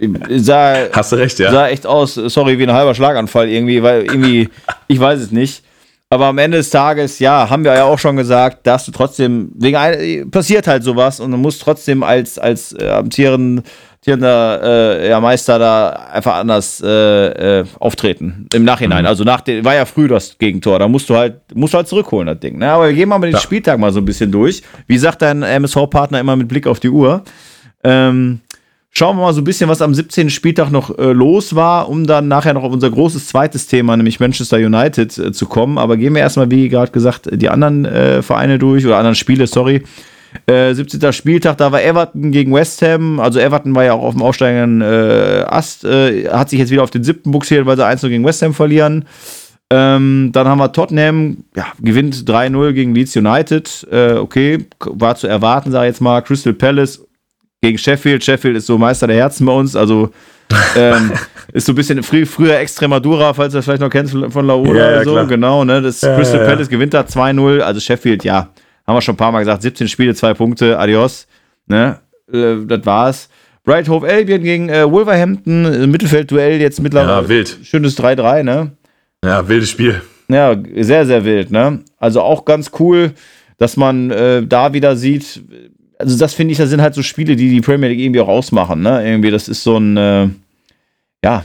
äh, sah, Hast du recht, ja? sah echt aus, sorry, wie ein halber Schlaganfall irgendwie, weil irgendwie, ich weiß es nicht. Aber am Ende des Tages, ja, haben wir ja auch schon gesagt, dass du trotzdem, wegen passiert halt sowas und du musst trotzdem als, als äh, amtierender äh, ja, Meister da einfach anders äh, äh, auftreten. Im Nachhinein. Also nach dem, war ja früh das Gegentor. Da musst du halt, musst du halt zurückholen, das Ding. Ne? Aber wir gehen mal mit den Ja. Spieltag mal so ein bisschen durch. Wie sagt dein MSV-Partner immer mit Blick auf die Uhr? Ähm, Schauen wir mal so ein bisschen, was am 17. Spieltag noch äh, los war, um dann nachher noch auf unser großes zweites Thema, nämlich Manchester United, äh, zu kommen. Aber gehen wir erstmal, wie gerade gesagt, die anderen äh, Vereine durch oder anderen Spiele, sorry. Äh, 17. Spieltag, da war Everton gegen West Ham. Also Everton war ja auch auf dem aufsteigenden äh, Ast, äh, hat sich jetzt wieder auf den siebten buxiert, weil sie 1 gegen West Ham verlieren. Ähm, dann haben wir Tottenham, ja, gewinnt 3-0 gegen Leeds United. Äh, okay, war zu erwarten, sage ich jetzt mal. Crystal Palace gegen Sheffield. Sheffield ist so Meister der Herzen bei uns, also ähm, ist so ein bisschen frü früher Extremadura, falls du das vielleicht noch kennst von Laola Ja, oder so. klar. Genau, ne? Das Ja, Crystal ja. Palace gewinnt da 2-0, also Sheffield, ja, haben wir schon ein paar Mal gesagt, 17 Spiele, 2 Punkte, adios. Ne? Äh, das war's. Bright Hove Albion gegen äh, Wolverhampton, äh, Mittelfeldduell jetzt mittlerweile. Ja, wild. Schönes 3-3, ne? Ja, wildes Spiel. Ja, sehr, sehr wild, ne? Also auch ganz cool, dass man äh, da wieder sieht. Also, das finde ich, das sind halt so Spiele, die die Premier League irgendwie auch ausmachen, ne? Irgendwie, das ist so ein, äh, ja.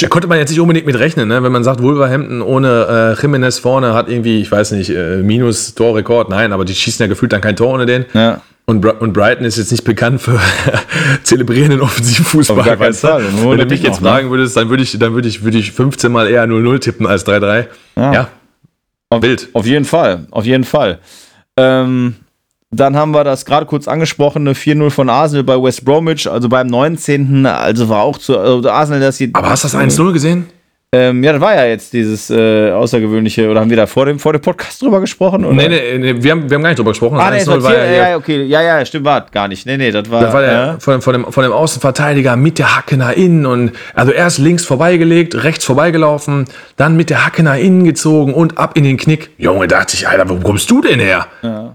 Da konnte man jetzt nicht unbedingt mit rechnen, ne? wenn man sagt, Wolverhampton ohne äh, Jimenez vorne hat irgendwie, ich weiß nicht, äh, Minus-Torrekord. Nein, aber die schießen ja gefühlt dann kein Tor ohne den. ja, Und, und Brighton ist jetzt nicht bekannt für zelebrierenden Auf Offensivfußball. weißt du? Wenn du mich jetzt noch, ne? fragen würdest, dann würde ich, dann würde ich, würde ich 15 Mal eher 0-0 tippen als 3-3. Ja. Ja. Wild. Auf jeden Fall, auf jeden Fall. Ähm, dann haben wir das gerade kurz angesprochene 4-0 von Arsenal bei West Bromwich, also beim 19. Also war auch zu also Arsenal, das hier. Aber hast du das 1-0 gesehen? Ähm, ja, das war ja jetzt dieses äh, außergewöhnliche, oder haben wir da vor dem, vor dem Podcast drüber gesprochen? Oder? Nee, nee, nee, wir haben, wir haben gar nicht drüber gesprochen. Ah, nee, 1-0 das war ja, ja, ja, okay, ja, ja, stimmt, war gar nicht. Nee, nee, das war. Das war der, ja. von, von, dem, von dem Außenverteidiger mit der Hacke nach innen und also erst links vorbeigelegt, rechts vorbeigelaufen, dann mit der Hacke nach innen gezogen und ab in den Knick. Junge, dachte ich, Alter, wo kommst du denn her?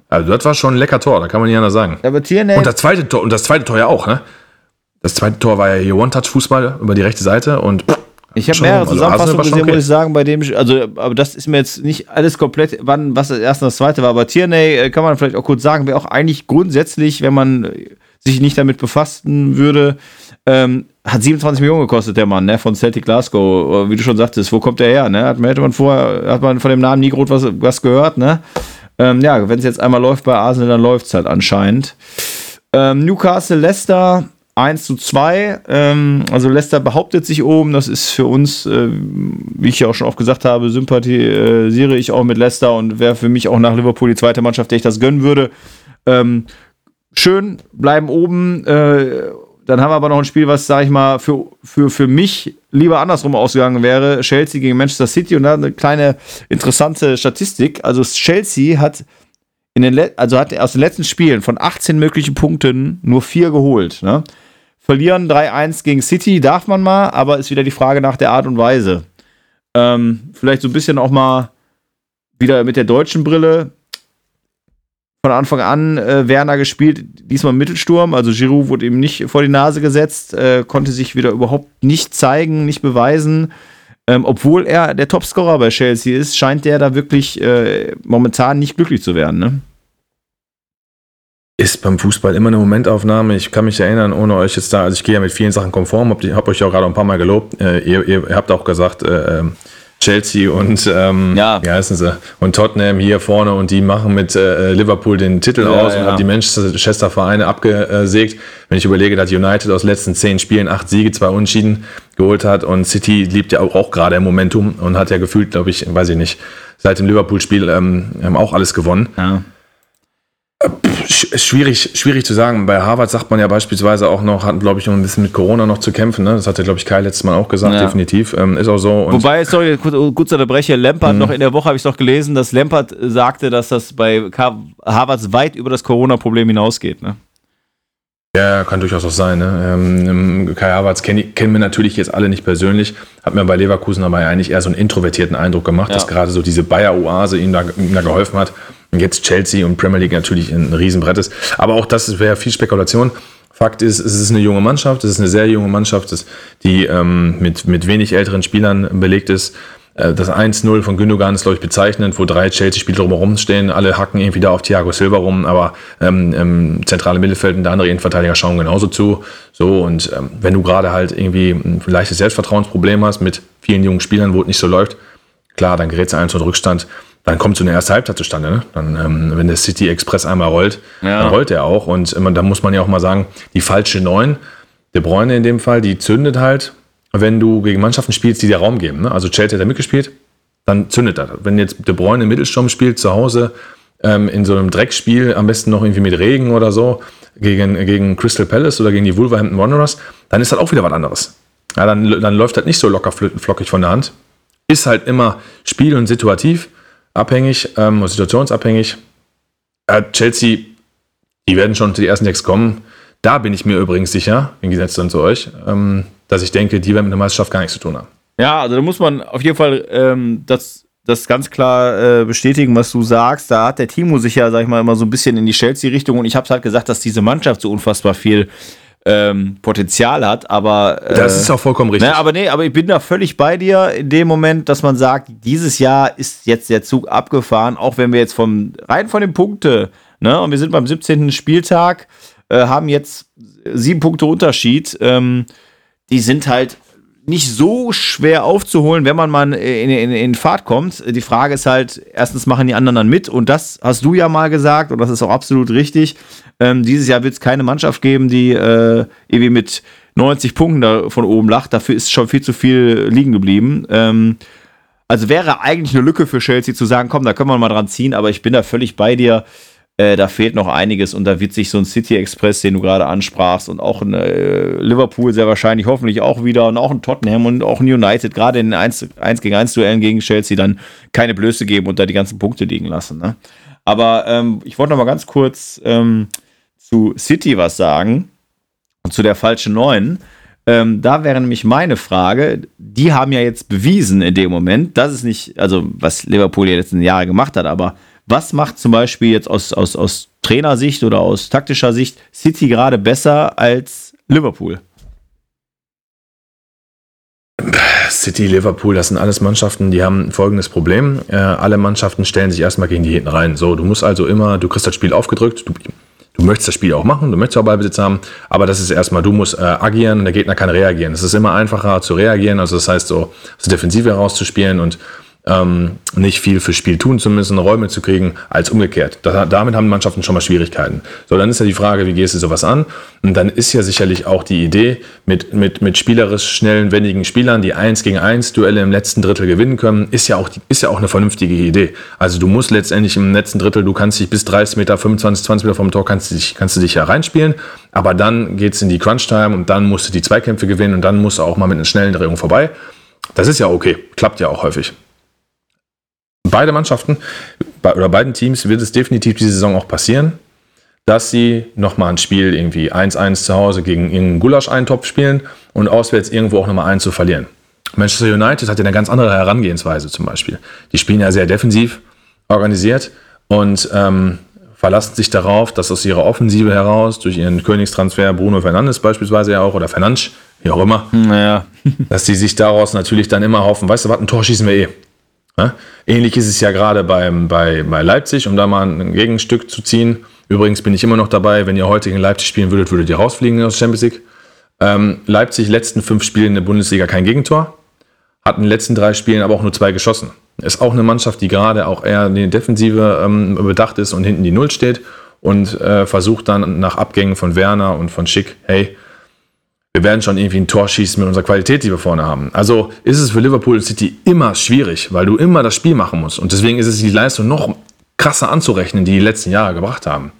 Also das war schon ein lecker Tor, da kann man nicht anders sagen. Aber Tierney, Und das zweite Tor, und das zweite Tor ja auch, ne? Das zweite Tor war ja hier One-Touch-Fußball über die rechte Seite und ich habe mehrere also Zusammenfassungen schon gesehen, okay. muss ich sagen, bei dem, also, aber das ist mir jetzt nicht alles komplett, wann, was das erste und das zweite war. Aber Tierney, äh, kann man vielleicht auch kurz sagen, wäre auch eigentlich grundsätzlich, wenn man äh, sich nicht damit befassen würde, ähm, hat 27 Millionen gekostet, der Mann, ne, von Celtic Glasgow. Äh, Wie du schon sagtest, wo kommt der her, ne? Hat, man- hätte man vorher, hat man von dem Namen nie groß was, was gehört, ne? Ähm, ja, wenn es jetzt einmal läuft bei Arsenal, dann läuft es halt anscheinend. Ähm, Newcastle, Leicester, 1 zu 2. Ähm, also Leicester behauptet sich oben. Das ist für uns, äh, wie ich ja auch schon oft gesagt habe, sympathisiere ich auch mit Leicester und wäre für mich auch nach Liverpool die zweite Mannschaft, der ich das gönnen würde. Ähm, schön, bleiben oben. Äh, dann haben wir aber noch ein Spiel, was, sag ich mal, für, für, für mich lieber andersrum ausgegangen wäre. Chelsea gegen Manchester City und da eine kleine interessante Statistik. Also Chelsea hat in den also hat aus den letzten Spielen von 18 möglichen Punkten nur vier geholt. Ne? Verlieren 3-1 gegen City darf man mal, aber ist wieder die Frage nach der Art und Weise. Ähm, vielleicht so ein bisschen auch mal wieder mit der deutschen Brille von Anfang an äh, Werner gespielt, diesmal Mittelsturm. Also Giroud wurde ihm nicht vor die Nase gesetzt, äh, konnte sich wieder überhaupt nicht zeigen, nicht beweisen. Ähm, obwohl er der Topscorer bei Chelsea ist, scheint der da wirklich äh, momentan nicht glücklich zu werden. Ne? Ist beim Fußball immer eine Momentaufnahme. Ich kann mich erinnern, ohne euch jetzt da, also ich gehe ja mit vielen Sachen konform, habe hab euch auch gerade ein paar Mal gelobt. Äh, ihr, ihr, habt auch gesagt, äh, ähm, Chelsea und ähm, ja. wie heißen sie? Und Tottenham hier vorne und die machen mit äh, Liverpool den Titel ja, aus und ja. haben die Manchester Vereine abgesägt. Wenn ich überlege, dass United aus den letzten zehn Spielen acht Siege, zwei Unschieden geholt hat und City liebt ja auch, auch gerade im Momentum und hat ja gefühlt, glaube ich, weiß ich nicht, seit dem Liverpool-Spiel ähm, auch alles gewonnen. Ja. Schwierig, schwierig zu sagen. Bei Harvard sagt man ja beispielsweise auch noch, hatten, glaube ich, noch ein bisschen mit Corona noch zu kämpfen. Ne? Das hat ja, glaube ich, Kai letztes Mal auch gesagt, ja. definitiv. Ähm, ist auch so. Und Wobei, sorry, kurz, kurz unterbreche, Lampard, mhm. noch in der Woche habe ich es noch gelesen, dass Lampard sagte, dass das bei Harvards weit über das Corona-Problem hinausgeht. Ne? Ja, kann durchaus auch sein. Ne? Ähm, Kai Havertz kennen, kennen wir natürlich jetzt alle nicht persönlich, hat mir bei Leverkusen aber eigentlich eher so einen introvertierten Eindruck gemacht, ja. dass gerade so diese Bayer-Oase ihm da, ihm da geholfen hat. Jetzt Chelsea und Premier League natürlich ein Riesenbrett ist. Aber auch das wäre viel Spekulation. Fakt ist, es ist eine junge Mannschaft, es ist eine sehr junge Mannschaft, die ähm, mit, mit wenig älteren Spielern belegt ist. Äh, das 1-0 von Gündogan ist, glaube ich, bezeichnend, wo drei Chelsea-Spieler drumherum stehen. Alle hacken irgendwie da auf Thiago Silva rum, aber ähm, im zentralen Mittelfeld und der andere Innenverteidiger schauen genauso zu. So, und ähm, wenn du gerade halt irgendwie ein leichtes Selbstvertrauensproblem hast mit vielen jungen Spielern, wo es nicht so läuft, klar, dann gerät es eins und Rückstand. Dann kommt so eine erste Halbzeit zustande. Ne? Dann, ähm, wenn der City Express einmal rollt, ja. dann rollt er auch. Und ähm, da muss man ja auch mal sagen, die falsche Neun, De Bruyne in dem Fall, die zündet halt wenn du gegen Mannschaften spielst, die dir Raum geben. Ne? Also Chelsea hat da mitgespielt, dann zündet das. Wenn jetzt De Bruyne im Mittelsturm spielt, zu Hause, ähm, in so einem Dreckspiel, am besten noch irgendwie mit Regen oder so, gegen, gegen Crystal Palace oder gegen die Wolverhampton Wanderers, dann ist das auch wieder was anderes. Ja, dann, dann läuft das nicht so locker flockig von der Hand. Ist halt immer spiel- und situativ abhängig, ähm, situationsabhängig. Äh, Chelsea, die werden schon zu die ersten sechs kommen. Da bin ich mir übrigens sicher, im Gegensatz dann zu euch, ähm, dass ich denke, die werden mit der Meisterschaft gar nichts zu tun haben. Ja, also da muss man auf jeden Fall ähm, das, das ganz klar äh, bestätigen, was du sagst. Da hat der Timo sich ja, sag ich mal, immer so ein bisschen in die Chelsea-Richtung und ich habe halt gesagt, dass diese Mannschaft so unfassbar viel ähm, Potenzial hat, aber. Äh, das ist auch vollkommen richtig. Ne, aber nee, aber ich bin da völlig bei dir in dem Moment, dass man sagt, dieses Jahr ist jetzt der Zug abgefahren, auch wenn wir jetzt vom, rein von den Punkten, ne, und wir sind beim 17. Spieltag, äh, haben jetzt sieben Punkte Unterschied. Ähm, die sind halt nicht so schwer aufzuholen, wenn man mal in, in, in Fahrt kommt. Die Frage ist halt, erstens machen die anderen dann mit und das hast du ja mal gesagt und das ist auch absolut richtig. Ähm, dieses Jahr wird es keine Mannschaft geben, die äh, irgendwie mit 90 Punkten da von oben lacht. Dafür ist schon viel zu viel liegen geblieben. Ähm, also wäre eigentlich eine Lücke für Chelsea zu sagen, komm, da können wir mal dran ziehen, aber ich bin da völlig bei dir. Äh, da fehlt noch einiges und da wird sich so ein City Express, den du gerade ansprachst, und auch ein äh, Liverpool sehr wahrscheinlich hoffentlich auch wieder und auch ein Tottenham und auch ein United, gerade in 1, 1 gegen 1 Duellen gegen Chelsea, dann keine Blöße geben und da die ganzen Punkte liegen lassen. Ne? Aber ähm, ich wollte noch mal ganz kurz ähm, zu City was sagen und zu der falschen Neuen. Ähm, da wäre nämlich meine Frage, die haben ja jetzt bewiesen in dem Moment, dass es nicht, also was Liverpool ja letzten Jahre gemacht hat, aber was macht zum Beispiel jetzt aus, aus, aus Trainersicht oder aus taktischer Sicht City gerade besser als Liverpool? City, Liverpool, das sind alles Mannschaften, die haben folgendes Problem. Äh, alle Mannschaften stellen sich erstmal gegen die hinten rein. So, du musst also immer, du kriegst das Spiel aufgedrückt, du, du möchtest das Spiel auch machen, du möchtest auch Ballbesitz haben, aber das ist erstmal, du musst äh, agieren und der Gegner kann reagieren. Es ist immer einfacher zu reagieren, also das heißt so, so Defensive herauszuspielen und ähm, nicht viel fürs Spiel tun zu müssen, Räume zu kriegen, als umgekehrt. Da, damit haben Mannschaften schon mal Schwierigkeiten. So, dann ist ja die Frage, wie gehst du sowas an? Und dann ist ja sicherlich auch die Idee, mit, mit, mit spielerisch schnellen, wendigen Spielern, die eins gegen eins Duelle im letzten Drittel gewinnen können, ist ja auch, ist ja auch eine vernünftige Idee. Also du musst letztendlich im letzten Drittel, du kannst dich bis 30 Meter, 25, 20 Meter vom Tor, kannst du dich, kannst du dich ja reinspielen, aber dann geht es in die Crunch-Time und dann musst du die Zweikämpfe gewinnen und dann musst du auch mal mit einer schnellen Drehung vorbei. Das ist ja okay, klappt ja auch häufig beide Mannschaften oder beiden Teams wird es definitiv diese Saison auch passieren, dass sie nochmal ein Spiel irgendwie 1-1 zu Hause gegen irgendeinen Gulasch-Eintopf spielen und auswärts irgendwo auch nochmal einen zu verlieren. Manchester United hat ja eine ganz andere Herangehensweise zum Beispiel. Die spielen ja sehr defensiv organisiert und ähm, verlassen sich darauf, dass aus ihrer Offensive heraus, durch ihren Königstransfer Bruno Fernandes beispielsweise ja auch oder Fernandes, wie auch immer, naja. dass die sich daraus natürlich dann immer hoffen, weißt du was, ein Tor schießen wir eh. Ne? Ähnlich ist es ja gerade beim, bei, bei Leipzig, um da mal ein Gegenstück zu ziehen. Übrigens bin ich immer noch dabei, wenn ihr heute gegen Leipzig spielen würdet, würdet ihr rausfliegen aus Champions League. Ähm, Leipzig letzten fünf Spielen in der Bundesliga kein Gegentor, hat in den letzten drei Spielen aber auch nur zwei geschossen. Ist auch eine Mannschaft, die gerade auch eher in die Defensive ähm, bedacht ist und hinten die Null steht und äh, versucht dann nach Abgängen von Werner und von Schick, hey, wir werden schon irgendwie ein Tor schießen mit unserer Qualität, die wir vorne haben. Also ist es für Liverpool City immer schwierig, weil du immer das Spiel machen musst. Und deswegen ist es die Leistung noch krasser anzurechnen, die die letzten Jahre gebracht haben.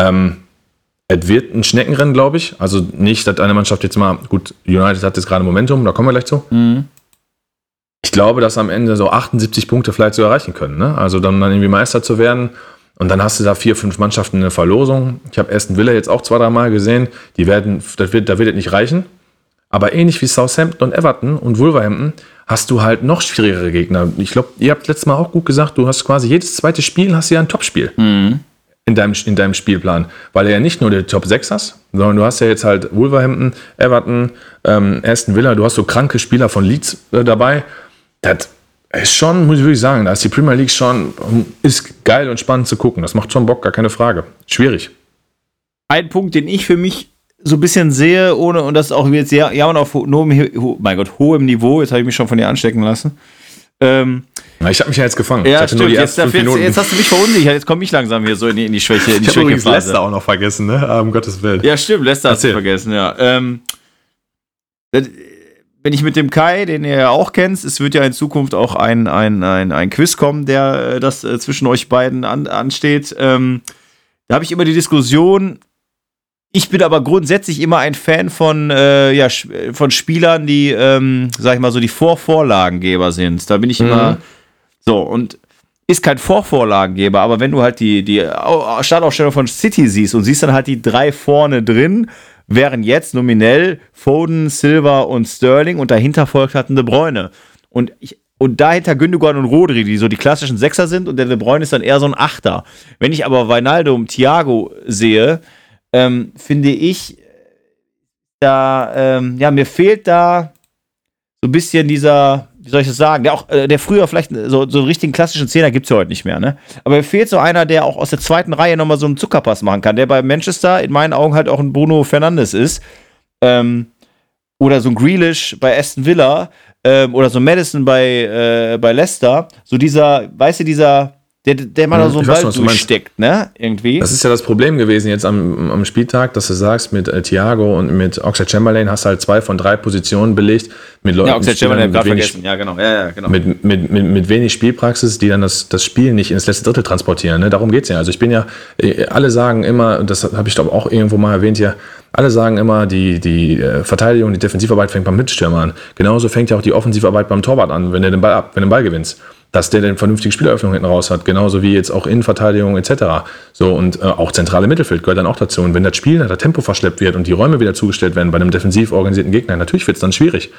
Ähm, es wird ein Schneckenrennen, glaube ich. Also nicht, dass eine Mannschaft jetzt mal, gut, United hat jetzt gerade Momentum, da kommen wir gleich zu. Mhm. Ich glaube, dass am Ende so 78 Punkte vielleicht so erreichen können. Ne? Also dann, dann irgendwie Meister zu werden und dann hast du da vier, fünf Mannschaften in der Verlosung. Ich habe Aston Villa jetzt auch zwei, drei Mal gesehen. Die werden, das wird, da wird es nicht reichen. Aber ähnlich wie Southampton und Everton und Wolverhampton hast du halt noch schwierigere Gegner. Ich glaube, ihr habt letztes Mal auch gut gesagt, du hast quasi jedes zweite Spiel hast du ja ein Topspiel mhm. in, deinem, in deinem Spielplan. Weil du ja nicht nur die Top 6 hast, sondern du hast ja jetzt halt Wolverhampton, Everton, ähm, Aston Villa, du hast so kranke Spieler von Leeds äh, dabei. Das ist schon, muss ich wirklich sagen, da ist die Premier League schon, ist geil und spannend zu gucken. Das macht schon Bock, gar keine Frage. Schwierig. Ein Punkt, den ich für mich so ein bisschen sehe, ohne, und das ist auch jetzt sehr, ja, und auf hohem, ho, mein Gott, hohem Niveau, jetzt habe ich mich schon von dir anstecken lassen. Ähm, Na, ich habe mich ja jetzt gefangen. Ja, stimmt. Jetzt, jetzt, jetzt, hast du mich verunsichert. Jetzt komme ich langsam hier so in die, in die Schwäche. In die ich habe übrigens Leicester auch noch vergessen, ne? Um Gottes Willen. Ja, stimmt. Leicester hast du vergessen, ja. Ähm, wenn ich mit dem Kai, den ihr ja auch kennt, es wird ja in Zukunft auch ein, ein, ein, ein Quiz kommen, der äh, das äh, zwischen euch beiden an, ansteht. Ähm, da habe ich immer die Diskussion. Ich bin aber grundsätzlich immer ein Fan von, äh, ja, von Spielern, die, ähm, sag ich mal so, die Vorvorlagengeber sind. Da bin ich mhm. immer so und ist kein Vorvorlagengeber, aber wenn du halt die, die Startaufstellung von City siehst und siehst dann halt die drei vorne drin wären jetzt nominell Foden, Silva und Sterling und dahinter folgt ein De Bruyne. Und ich, und dahinter Gündogan und Rodri, die so die klassischen Sechser sind und der De Bruyne ist dann eher so ein Achter. Wenn ich aber Weinaldo und Thiago sehe, ähm, finde ich, da, ähm, ja, mir fehlt da so ein bisschen dieser, wie soll ich das sagen, der auch, äh, der früher vielleicht so, so einen richtigen klassischen Zehner gibt es ja heute nicht mehr, ne? Aber mir fehlt so einer, der auch aus der zweiten Reihe nochmal so einen Zuckerpass machen kann, der bei Manchester in meinen Augen halt auch ein Bruno Fernandes ist. Ähm, oder so ein Grealish bei Aston Villa ähm, oder so ein Madison bei, äh, bei Leicester. So dieser, weißt du, dieser, der, der mal da so einen Ball durchsteckt, ne? Irgendwie. Das ist ja das Problem gewesen jetzt am, am Spieltag, dass du sagst, mit äh, Thiago und mit Oxford Chamberlain hast du halt zwei von drei Positionen belegt. Mit Leuten, ja, Oxford Chamberlain mit wenig, vergessen. Ja, genau. Ja, ja, genau. Mit, mit, mit, mit wenig Spielpraxis, die dann das, das Spiel nicht ins letzte Drittel transportieren. Ne? Darum geht's ja. Also ich bin ja, äh, alle sagen immer, das habe ich glaube auch irgendwo mal erwähnt hier, alle sagen immer, die, die äh, Verteidigung, die Defensivarbeit fängt beim Mitstürmer an. Genauso fängt ja auch die Offensivarbeit beim Torwart an, wenn du den Ball ab, wenn du den Ball gewinnst dass der dann vernünftige Spieleröffnung hinten raus hat, genauso wie jetzt auch Innenverteidigung etc. So und äh, auch zentrale Mittelfeld gehört dann auch dazu. Und wenn das Spiel, das Tempo verschleppt wird und die Räume wieder zugestellt werden bei einem defensiv organisierten Gegner, natürlich wird es dann schwierig.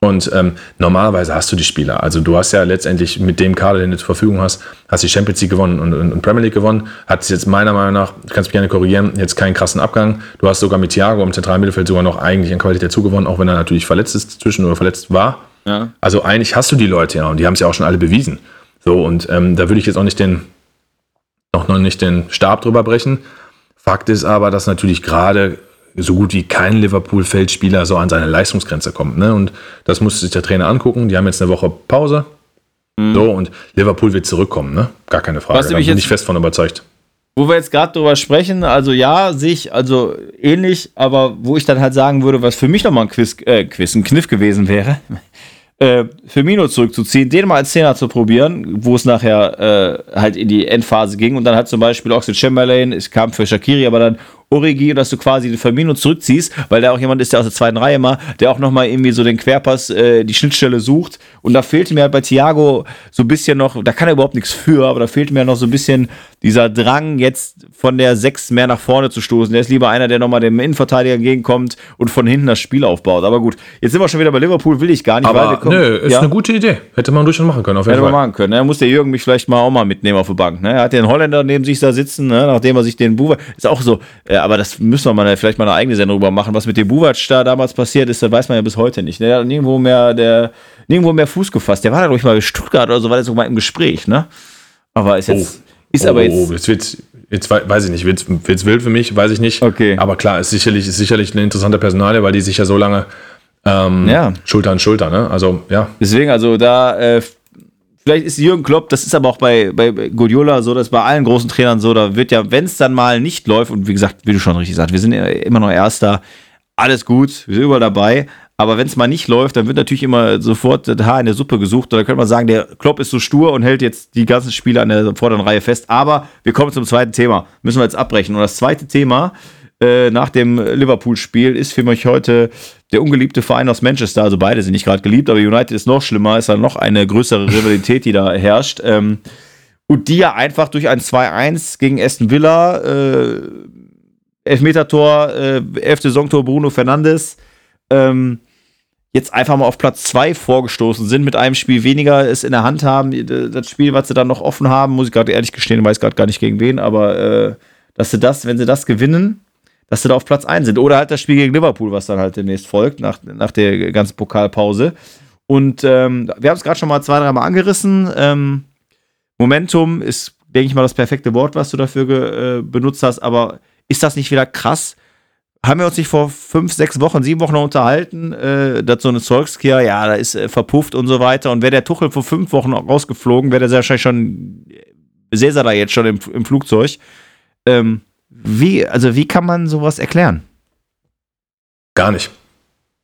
Und ähm, normalerweise hast du die Spieler. Also du hast ja letztendlich mit dem Kader, den du zur Verfügung hast, hast die Champions League gewonnen und, und, und Premier League gewonnen. Hat jetzt meiner Meinung nach, du kannst mich gerne korrigieren, jetzt keinen krassen Abgang. Du hast sogar mit Thiago im zentralen Mittelfeld sogar noch eigentlich an Qualität zugewonnen, auch wenn er natürlich verletzt ist zwischen oder verletzt war. Ja. Also eigentlich hast du die Leute ja und die haben es ja auch schon alle bewiesen. So, und ähm, da würde ich jetzt auch nicht den, noch, noch nicht den Stab drüber brechen. Fakt ist aber, dass natürlich gerade so gut wie kein Liverpool-Feldspieler so an seine Leistungsgrenze kommt. Ne? Und das musste sich der Trainer angucken. Die haben jetzt eine Woche Pause. Mhm. So, und Liverpool wird zurückkommen, ne? Gar keine Frage. Was da bin ich fest von überzeugt. Wo wir jetzt gerade drüber sprechen, also ja, sich, also ähnlich, aber wo ich dann halt sagen würde, was für mich nochmal ein Quiz, äh, Quiz, ein Kniff gewesen wäre, äh, Firmino zurückzuziehen, den mal als Zehner zu probieren, wo es nachher äh, halt in die Endphase ging. Und dann hat zum Beispiel Oxford Chamberlain, es kam für Shakiri, aber dann Origi, dass du quasi den Firmino zurückziehst, weil der auch jemand ist, der aus der zweiten Reihe mal, der auch nochmal irgendwie so den Querpass, äh, die Schnittstelle sucht. Und da fehlte mir halt bei Thiago so ein bisschen noch, da kann er überhaupt nichts für, aber da fehlte mir noch so ein bisschen dieser Drang, jetzt von der 6 mehr nach vorne zu stoßen. Der ist lieber einer, der nochmal dem Innenverteidiger entgegenkommt und von hinten das Spiel aufbaut. Aber gut, jetzt sind wir schon wieder bei Liverpool, will ich gar nicht. Aber kommen, nö, ist ja. eine gute Idee. Hätte man durchaus machen können, auf jeden Hätte Fall. man machen können. Da ne? muss der Jürgen mich vielleicht mal auch mal mitnehmen auf die Bank. Ne? Er hat den Holländer neben sich da sitzen, ne? nachdem er sich den Buwe, ist auch so, ja, aber das müssen wir mal vielleicht mal eine eigene Sendung drüber machen. Was mit dem Buwac da damals passiert ist, das weiß man ja bis heute nicht. Ne? Der hat nirgendwo mehr, der, nirgendwo mehr Fuß gefasst. Der war da, glaube ich, mal in Stuttgart oder so, war der sogar mal im Gespräch, ne? Aber ist jetzt. Oh. Ist oh, aber jetzt. Oh, jetzt wird's, jetzt weiß ich nicht, wird's, wird's wild für mich, weiß ich nicht. Okay. Aber klar, ist sicherlich, ist sicherlich eine interessante Personalie, weil die sich ja so lange ähm, ja. Schulter an Schulter, ne? Also, ja. Deswegen, also da, äh, vielleicht ist Jürgen Klopp, das ist aber auch bei, bei Guardiola so, das ist bei allen großen Trainern so, da wird ja, wenn es dann mal nicht läuft, und wie gesagt, wie du schon richtig sagst, wir sind immer noch Erster, alles gut, wir sind überall dabei, aber wenn es mal nicht läuft, dann wird natürlich immer sofort das Haar in der Suppe gesucht. Da könnte man sagen, der Klopp ist so stur und hält jetzt die ganzen Spiele an der vorderen Reihe fest. Aber wir kommen zum zweiten Thema. Müssen wir jetzt abbrechen. Und das zweite Thema äh, nach dem Liverpool-Spiel ist für mich heute der ungeliebte Verein aus Manchester. Also beide sind nicht gerade geliebt, aber United ist noch schlimmer. Ist dann noch eine größere Rivalität, die da herrscht. Ähm, und die ja einfach durch ein 2-1 gegen Aston Villa, äh, Elfmeter-Tor, äh, elfte Saisontor Bruno Fernandes, ähm, jetzt einfach mal auf Platz 2 vorgestoßen sind, mit einem Spiel weniger es in der Hand haben. Das Spiel, was sie dann noch offen haben, muss ich gerade ehrlich gestehen, weiß gerade gar nicht gegen wen, aber äh, dass sie das, wenn sie das gewinnen, dass sie da auf Platz 1 sind. Oder halt das Spiel gegen Liverpool, was dann halt demnächst folgt, nach, nach der ganzen Pokalpause. Und ähm, wir haben es gerade schon mal zwei, dreimal angerissen. Ähm, Momentum ist, denke ich mal, das perfekte Wort, was du dafür äh, benutzt hast, aber ist das nicht wieder krass? haben wir uns nicht vor fünf, sechs Wochen, sieben Wochen noch unterhalten, äh, dass so eine Zeugskehr, ja, da ist äh, verpufft und so weiter. Und wäre der Tuchel vor fünf Wochen rausgeflogen, wäre der sehr wahrscheinlich schon, säße da jetzt schon im, im Flugzeug. Ähm, wie, also wie kann man sowas erklären? Gar nicht.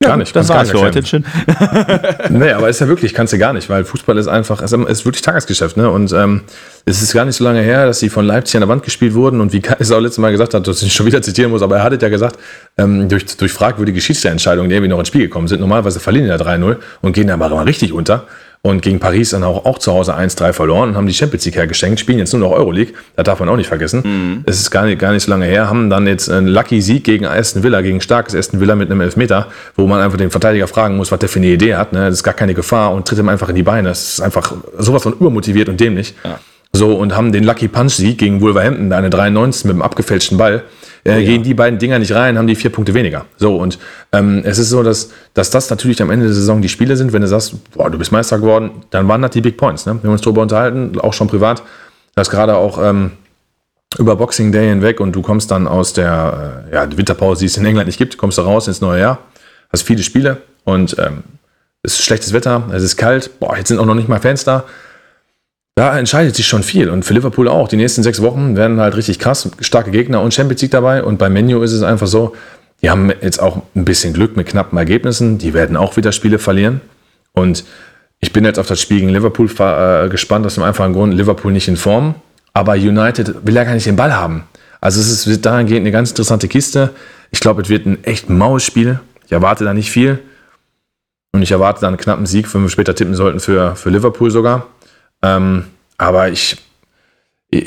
Gar nicht. Das war's für heute. Schön. nee, aber ist ja wirklich, kannst du gar nicht, weil Fußball ist einfach, es ist wirklich Tagesgeschäft, ne? Und ähm, es ist gar nicht so lange her, dass sie von Leipzig an der Wand gespielt wurden und wie es auch letztes Mal gesagt hat, dass ich schon wieder zitieren muss, aber er hat ja gesagt, ähm, durch, durch fragwürdige Schiedsrichterentscheidungen, die irgendwie noch ins Spiel gekommen sind, normalerweise verlieren die ja 3-0 und gehen aber mal richtig unter und gegen Paris dann auch, auch zu Hause 1-3 verloren und haben die Champions League hergeschenkt, spielen jetzt nur noch Euroleague, das darf man auch nicht vergessen. Mhm. Es ist gar nicht, gar nicht so lange her, haben dann jetzt einen Lucky Sieg gegen Aston Villa, gegen starkes Aston Villa mit einem Elfmeter, wo man einfach den Verteidiger fragen muss, was der für eine Idee hat. Ne? Das ist gar keine Gefahr und tritt ihm einfach in die Beine. Das ist einfach sowas von übermotiviert und dämlich. Ja. So, und haben den Lucky Punch Sieg gegen Wolverhampton, da eine 93 mit einem abgefälschten Ball. Äh, oh, ja. Gehen die beiden Dinger nicht rein, haben die vier Punkte weniger. So, und ähm, es ist so, dass, dass das natürlich am Ende der Saison die Spiele sind. Wenn du sagst, boah, du bist Meister geworden, dann waren das die Big Points. Ne? Wir haben uns darüber unterhalten, auch schon privat, dass gerade auch ähm, über Boxing Day hinweg und du kommst dann aus der äh, ja, Winterpause, die es in England nicht gibt, kommst du raus ins neue Jahr, hast viele Spiele und ähm, es ist schlechtes Wetter, es ist kalt, boah, jetzt sind auch noch nicht mal Fans da. Da entscheidet sich schon viel. Und für Liverpool auch. Die nächsten sechs Wochen werden halt richtig krass. Starke Gegner und Champions League dabei. Und bei Menu ist es einfach so, die haben jetzt auch ein bisschen Glück mit knappen Ergebnissen. Die werden auch wieder Spiele verlieren. Und ich bin jetzt auf das Spiel gegen Liverpool äh, gespannt, aus dem einfachen Grund, Liverpool nicht in Form. Aber United will ja gar nicht den Ball haben. Also es ist wird dahingehend eine ganz interessante Kiste. Ich glaube, es wird ein echt maues Spiel. Ich erwarte da nicht viel. Und ich erwarte da einen knappen Sieg, wenn wir später tippen sollten für, für Liverpool sogar. Ähm, aber ich,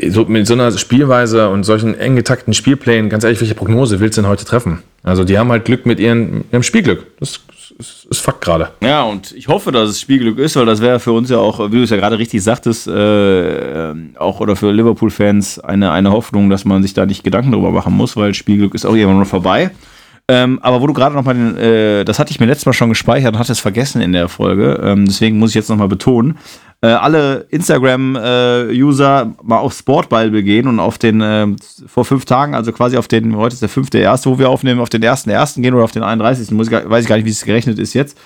so, mit so einer Spielweise und solchen eng getakten Spielplänen, ganz ehrlich, welche Prognose willst du denn heute treffen? Also die haben halt Glück mit ihren, ihrem Spielglück. Das ist, ist Fakt gerade. Ja, und ich hoffe, dass es Spielglück ist, weil das wäre für uns ja auch, wie du es ja gerade richtig sagtest, äh, auch oder für Liverpool-Fans eine, eine Hoffnung, dass man sich da nicht Gedanken drüber machen muss, weil Spielglück ist auch irgendwann noch vorbei. Ähm, aber wo du gerade nochmal den, äh, das hatte ich mir letztes Mal schon gespeichert und hatte es vergessen in der Folge, ähm, deswegen muss ich jetzt nochmal betonen, äh, alle Instagram-User äh, mal auf Sportball begehen und auf den, äh, vor fünf Tagen, also quasi auf den, heute ist der fünfte erste, wo wir aufnehmen, auf den ersten ersten gehen oder auf den 31. Muss ich, weiß ich gar nicht, wie es gerechnet ist jetzt.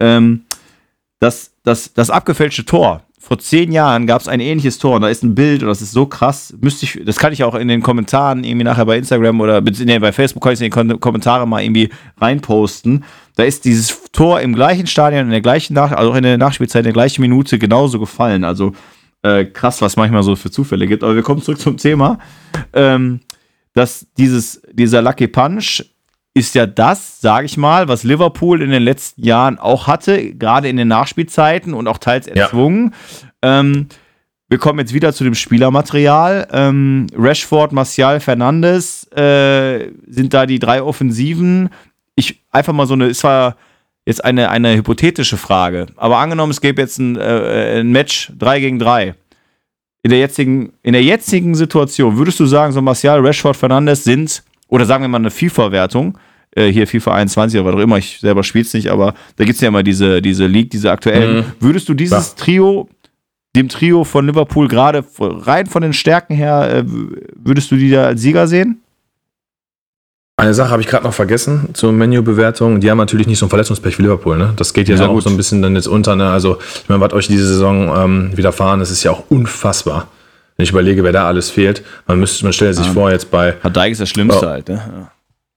Ähm, das, das, das abgefälschte Tor vor zehn Jahren gab es ein ähnliches Tor und da ist ein Bild und das ist so krass. Müsste ich, das kann ich auch in den Kommentaren irgendwie nachher bei Instagram oder nee, bei Facebook kann ich in die Kommentare mal irgendwie reinposten. Da ist dieses Tor im gleichen Stadion, in der gleichen Nach also auch in der Nachspielzeit, in der gleichen Minute genauso gefallen. Also äh, krass, was manchmal so für Zufälle gibt. Aber wir kommen zurück zum Thema. Ähm, dass dieses, dieser Lucky Punch ist ja das, sage ich mal, was Liverpool in den letzten Jahren auch hatte, gerade in den Nachspielzeiten und auch teils erzwungen. Ja. Ähm, wir kommen jetzt wieder zu dem Spielermaterial. Ähm, Rashford, Martial, Fernandes äh, sind da die drei Offensiven. Ich einfach mal so eine, es war jetzt eine, eine hypothetische Frage, aber angenommen, es gäbe jetzt ein, äh, ein Match 3 gegen 3. In der, jetzigen, in der jetzigen Situation, würdest du sagen, so Martial, Rashford, Fernandes sind oder sagen wir mal eine FIFA-Wertung, äh, hier FIFA 21 oder was auch immer, ich selber spiele es nicht, aber da gibt es ja immer diese, diese League, diese aktuellen. Mhm. Würdest du dieses ja. Trio, dem Trio von Liverpool gerade rein von den Stärken her, äh, würdest du die da als Sieger sehen? Eine Sache habe ich gerade noch vergessen zur Menü-Bewertung. Die haben natürlich nicht so ein Verletzungspech wie Liverpool. Ne? Das geht ja, ja so so ein bisschen dann jetzt unter. Ne? Also, ich meine, was euch diese Saison ähm, widerfahren ist, ist ja auch unfassbar. Wenn ich überlege, wer da alles fehlt, man müsste, man stellt sich ja. vor, jetzt bei. Hat Dijk ist das Schlimmste oh, halt, ne?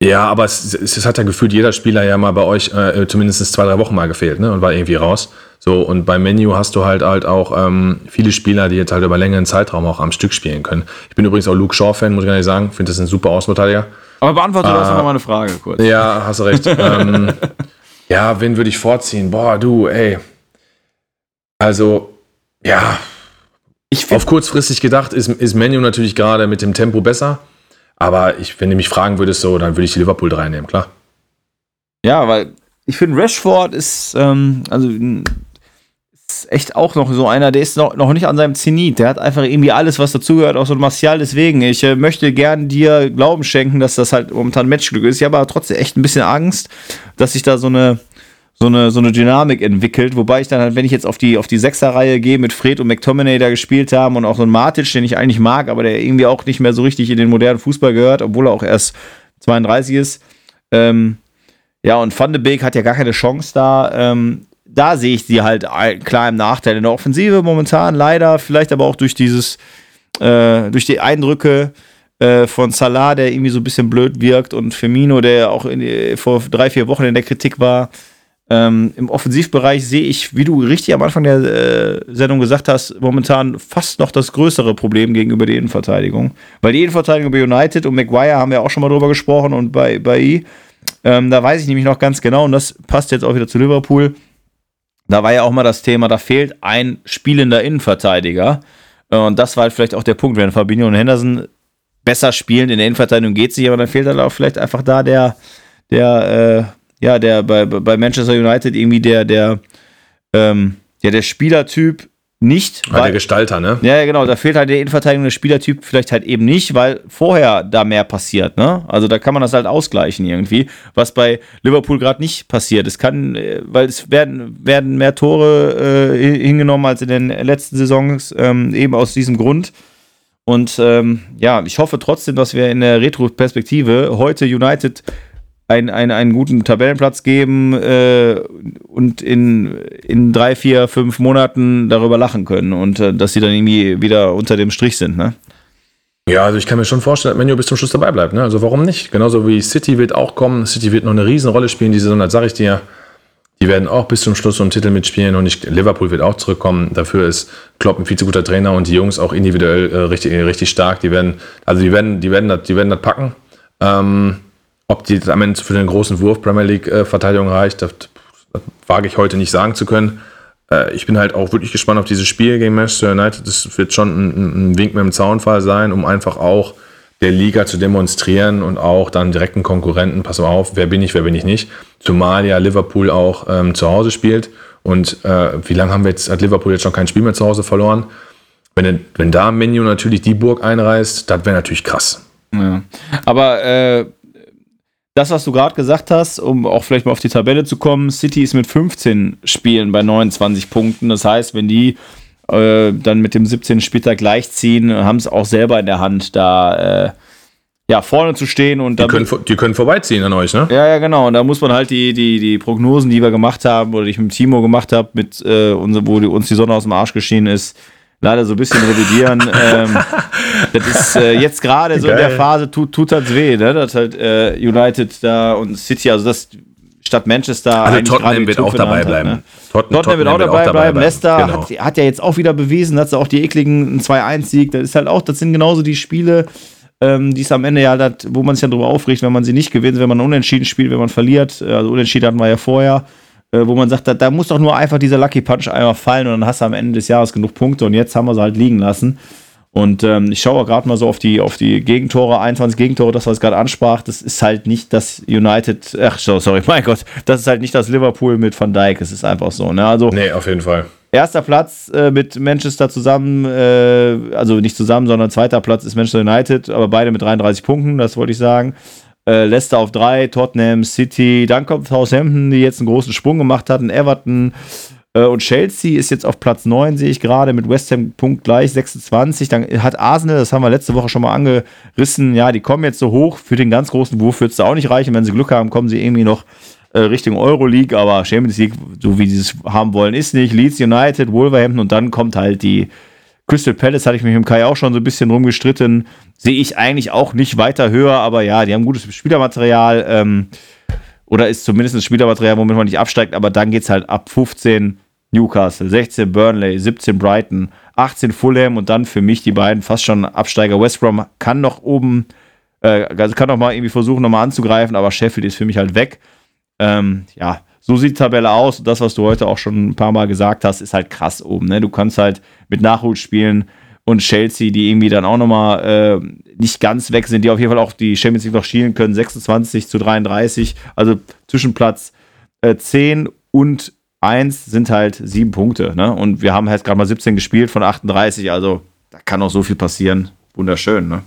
Ja, aber es, es, hat ja gefühlt jeder Spieler ja mal bei euch äh, zumindest zwei, drei Wochen mal gefehlt, ne? Und war irgendwie raus. So, und beim Menu hast du halt halt auch ähm, viele Spieler, die jetzt halt über längeren Zeitraum auch am Stück spielen können. Ich bin übrigens auch Luke Shaw-Fan, muss ich gar nicht sagen. Finde das ein super Außenverteidiger. Aber beantworte äh, du erstmal meine Frage kurz. Ja, hast du recht. ähm, ja, wen würde ich vorziehen? Boah, du, ey. Also, ja, ich Auf kurzfristig gedacht ist, ist Menu natürlich gerade mit dem Tempo besser. Aber ich, wenn du mich fragen würdest, so, dann würde ich Liverpool 3 nehmen, klar. Ja, weil ich finde, Rashford ist, ähm, also ist echt auch noch so einer, der ist noch, noch nicht an seinem Zenit. Der hat einfach irgendwie alles, was dazugehört, auch so ein Martial. Deswegen, ich äh, möchte gern dir Glauben schenken, dass das halt momentan Matchglück ist. Ich habe aber trotzdem echt ein bisschen Angst, dass sich da so eine so eine, so eine Dynamik entwickelt, wobei ich dann halt, wenn ich jetzt auf die, auf die Sechserreihe gehe, mit Fred und McTominay da gespielt haben und auch so ein Matic, den ich eigentlich mag, aber der irgendwie auch nicht mehr so richtig in den modernen Fußball gehört, obwohl er auch erst 32 ist. Ähm, ja, und Van de Beek hat ja gar keine Chance da. Ähm, da sehe ich sie halt klar im Nachteil in der Offensive momentan, leider, vielleicht aber auch durch dieses, äh, durch die Eindrücke äh, von Salah, der irgendwie so ein bisschen blöd wirkt und Firmino, der auch in, vor drei, vier Wochen in der Kritik war. Ähm, Im Offensivbereich sehe ich, wie du richtig am Anfang der äh, Sendung gesagt hast, momentan fast noch das größere Problem gegenüber der Innenverteidigung. Weil die Innenverteidigung bei United und Maguire haben wir auch schon mal drüber gesprochen und bei, bei I, ähm, da weiß ich nämlich noch ganz genau, und das passt jetzt auch wieder zu Liverpool. Da war ja auch mal das Thema, da fehlt ein spielender Innenverteidiger. Und das war halt vielleicht auch der Punkt, wenn Fabinho und Henderson besser spielen in der Innenverteidigung geht es nicht, aber dann fehlt halt auch vielleicht einfach da der, der, äh, ja, der bei, bei Manchester United irgendwie der, der, ähm, ja, der Spielertyp nicht. Ah, weil, der Gestalter, ne? Ja, genau, da fehlt halt der Innenverteidigung der Spielertyp vielleicht halt eben nicht, weil vorher da mehr passiert, ne? Also da kann man das halt ausgleichen irgendwie, was bei Liverpool gerade nicht passiert. Es kann, äh, weil es werden, werden mehr Tore äh, hingenommen als in den letzten Saisons, ähm, eben aus diesem Grund. Und ähm, ja, ich hoffe trotzdem, dass wir in der Retro-Perspektive heute United ein, ein, einen guten Tabellenplatz geben äh, und in, in drei, vier, fünf Monaten darüber lachen können und äh, dass sie dann irgendwie wieder unter dem Strich sind, ne? Ja, also ich kann mir schon vorstellen, dass Menu bis zum Schluss dabei bleibt. Ne? Also warum nicht? Genauso wie City wird auch kommen. City wird noch eine Riesenrolle spielen diese Saison, das sage ich dir. Die werden auch bis zum Schluss so einen Titel mitspielen und ich, Liverpool wird auch zurückkommen. Dafür ist Klopp ein viel zu guter Trainer und die Jungs auch individuell äh, richtig, richtig stark. Die werden, also die werden, die werden das, die werden das packen. Ähm, ob die am Ende für den großen Wurf Premier League-Verteidigung äh, reicht, das, das, wage ich heute nicht sagen zu können. Äh, ich bin halt auch wirklich gespannt auf dieses Spiel gegen Manchester United. Das wird schon ein, ein Wink mit dem Zaunfall sein, um einfach auch der Liga zu demonstrieren und auch dann direkten Konkurrenten, pass mal auf, wer bin ich, wer bin ich nicht. Zumal ja Liverpool auch ähm, zu Hause spielt. Und äh, wie lange haben wir jetzt, hat Liverpool jetzt schon kein Spiel mehr zu Hause verloren? Wenn, wenn da Menu natürlich die Burg einreißt, das wäre natürlich krass. Ja. Aber äh, das, was du gerade gesagt hast, um auch vielleicht mal auf die Tabelle zu kommen, City ist mit 15 Spielen bei 29 Punkten. Das heißt, wenn die äh, dann mit dem 17. Spieltag gleichziehen, haben es auch selber in der Hand, da äh, ja, vorne zu stehen und die können, die können vorbeiziehen an euch, ne? Ja, ja, genau. Und da muss man halt die, die, die Prognosen, die wir gemacht haben, oder die ich mit Timo gemacht habe, mit äh, wo die, uns die Sonne aus dem Arsch geschienen ist, leider so ein bisschen revidieren. ähm, das ist äh, jetzt gerade so in der Phase, tut, tut das weh, ne? Dass halt äh, United da und City, also das statt Manchester. Also Tottenham wird auch dabei hat, bleiben. Ne? Tottenham, Tottenham, wird auch dabei, dabei bleiben. Leicester genau. hat, hat, ja jetzt auch wieder bewiesen, dass sie auch die ekligen 2-1-Sieg, das ist halt auch, das sind genauso die Spiele, ähm, die ist am Ende ja, dat, wo man sich dann darüber aufregt, wenn man sie nicht gewinnt, wenn man unentschieden spielt, wenn man verliert. Also unentschieden hatten wir ja vorher, äh, wo man sagt, da, da, muss doch nur einfach dieser Lucky Punch einmal fallen und dann hast du am Ende des Jahres genug Punkte und jetzt haben wir sie halt liegen lassen. Und ähm, ich schaue gerade mal so auf die, auf die Gegentore, 21 Gegentore, das, was ich gerade ansprach, das ist halt nicht das United, ach so, sorry, mein Gott, das ist halt nicht das Liverpool mit Van Dijk, es ist einfach so, ne? Also, nee, auf jeden Fall. Erster Platz äh, mit Manchester zusammen, äh, also nicht zusammen, sondern zweiter Platz ist Manchester United, aber beide mit 33 Punkten, das wollte ich sagen. Äh, Leicester auf drei, Tottenham, City, dann kommt Southampton, die jetzt einen großen Sprung gemacht hatten, Everton äh, und Chelsea ist jetzt auf Platz 9, sehe ich gerade, mit West Ham punktgleich 26. Dann hat Arsenal, das haben wir letzte Woche schon mal angerissen, ja, die kommen jetzt so hoch. Für den ganz großen Wurf wird es da auch nicht reichen. Wenn sie Glück haben, kommen sie irgendwie noch äh, Richtung Euroleague, aber Champions League, so wie sie es haben wollen, ist nicht. Leeds United, Wolverhampton und dann kommt halt die Crystal Palace, hatte ich mich mit Kai auch schon so ein bisschen rumgestritten. Sehe ich eigentlich auch nicht weiter höher, aber ja, die haben gutes Spielermaterial. Ähm, oder ist zumindest ein Spielermaterial, womit man nicht absteigt, aber dann geht es halt ab 15 Newcastle, 16 Burnley, 17 Brighton, 18 Fulham und dann für mich die beiden fast schon Absteiger. West Brom kann noch oben, äh, also kann noch mal irgendwie versuchen, nochmal anzugreifen, aber Sheffield ist für mich halt weg. Ähm, ja, so sieht die Tabelle aus. Das, was du heute auch schon ein paar Mal gesagt hast, ist halt krass oben. Ne? Du kannst halt mit Nachhut spielen und Chelsea, die irgendwie dann auch nochmal äh, nicht ganz weg sind, die auf jeden Fall auch die Champions League noch schielen können, 26 zu 33, also zwischen Platz äh, 10 und 1 sind halt sieben Punkte. Ne? Und wir haben halt gerade mal 17 gespielt von 38, also da kann auch so viel passieren. Wunderschön, ne?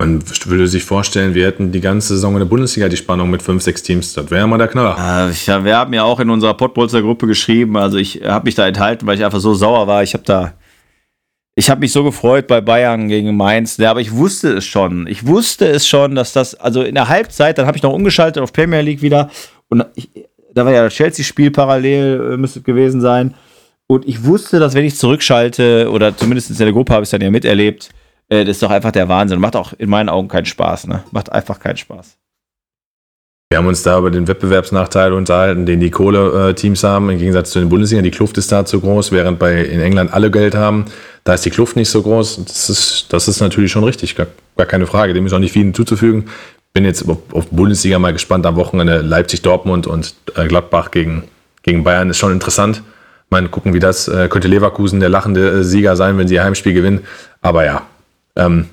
Man würde sich vorstellen, wir hätten die ganze Saison in der Bundesliga die Spannung mit fünf, sechs Teams. Das wäre mal der Knaller. Äh, ja, wir haben ja auch in unserer Pottbolzer Gruppe geschrieben. Also ich habe mich da enthalten, weil ich einfach so sauer war. Ich habe da, ich habe mich so gefreut bei Bayern gegen Mainz. Ja, aber ich wusste es schon. Ich wusste es schon, dass das, also in der Halbzeit, dann habe ich noch umgeschaltet auf Premier League wieder. Und ich, da war ja das Chelsea-Spiel parallel, äh, müsste gewesen sein. Und ich wusste, dass wenn ich zurückschalte, oder zumindest in der Gruppe habe ich es dann ja miterlebt, das ist doch einfach der Wahnsinn. Macht auch in meinen Augen keinen Spaß, ne? Macht einfach keinen Spaß. Wir haben uns da über den Wettbewerbsnachteil unterhalten, den die Kohle-Teams haben, im Gegensatz zu den Bundesliga. Die Kluft ist da zu groß, während bei in England alle Geld haben. Da ist die Kluft nicht so groß. Das ist, das ist natürlich schon richtig, gar, gar keine Frage. Dem ist auch nicht viel hinzuzufügen bin jetzt auf, auf Bundesliga mal gespannt am Wochenende. Leipzig-Dortmund und äh, Gladbach gegen, gegen Bayern ist schon interessant. Mal gucken, wie das äh, könnte Leverkusen der lachende äh, Sieger sein, wenn sie ihr Heimspiel gewinnen. Aber ja, ähm,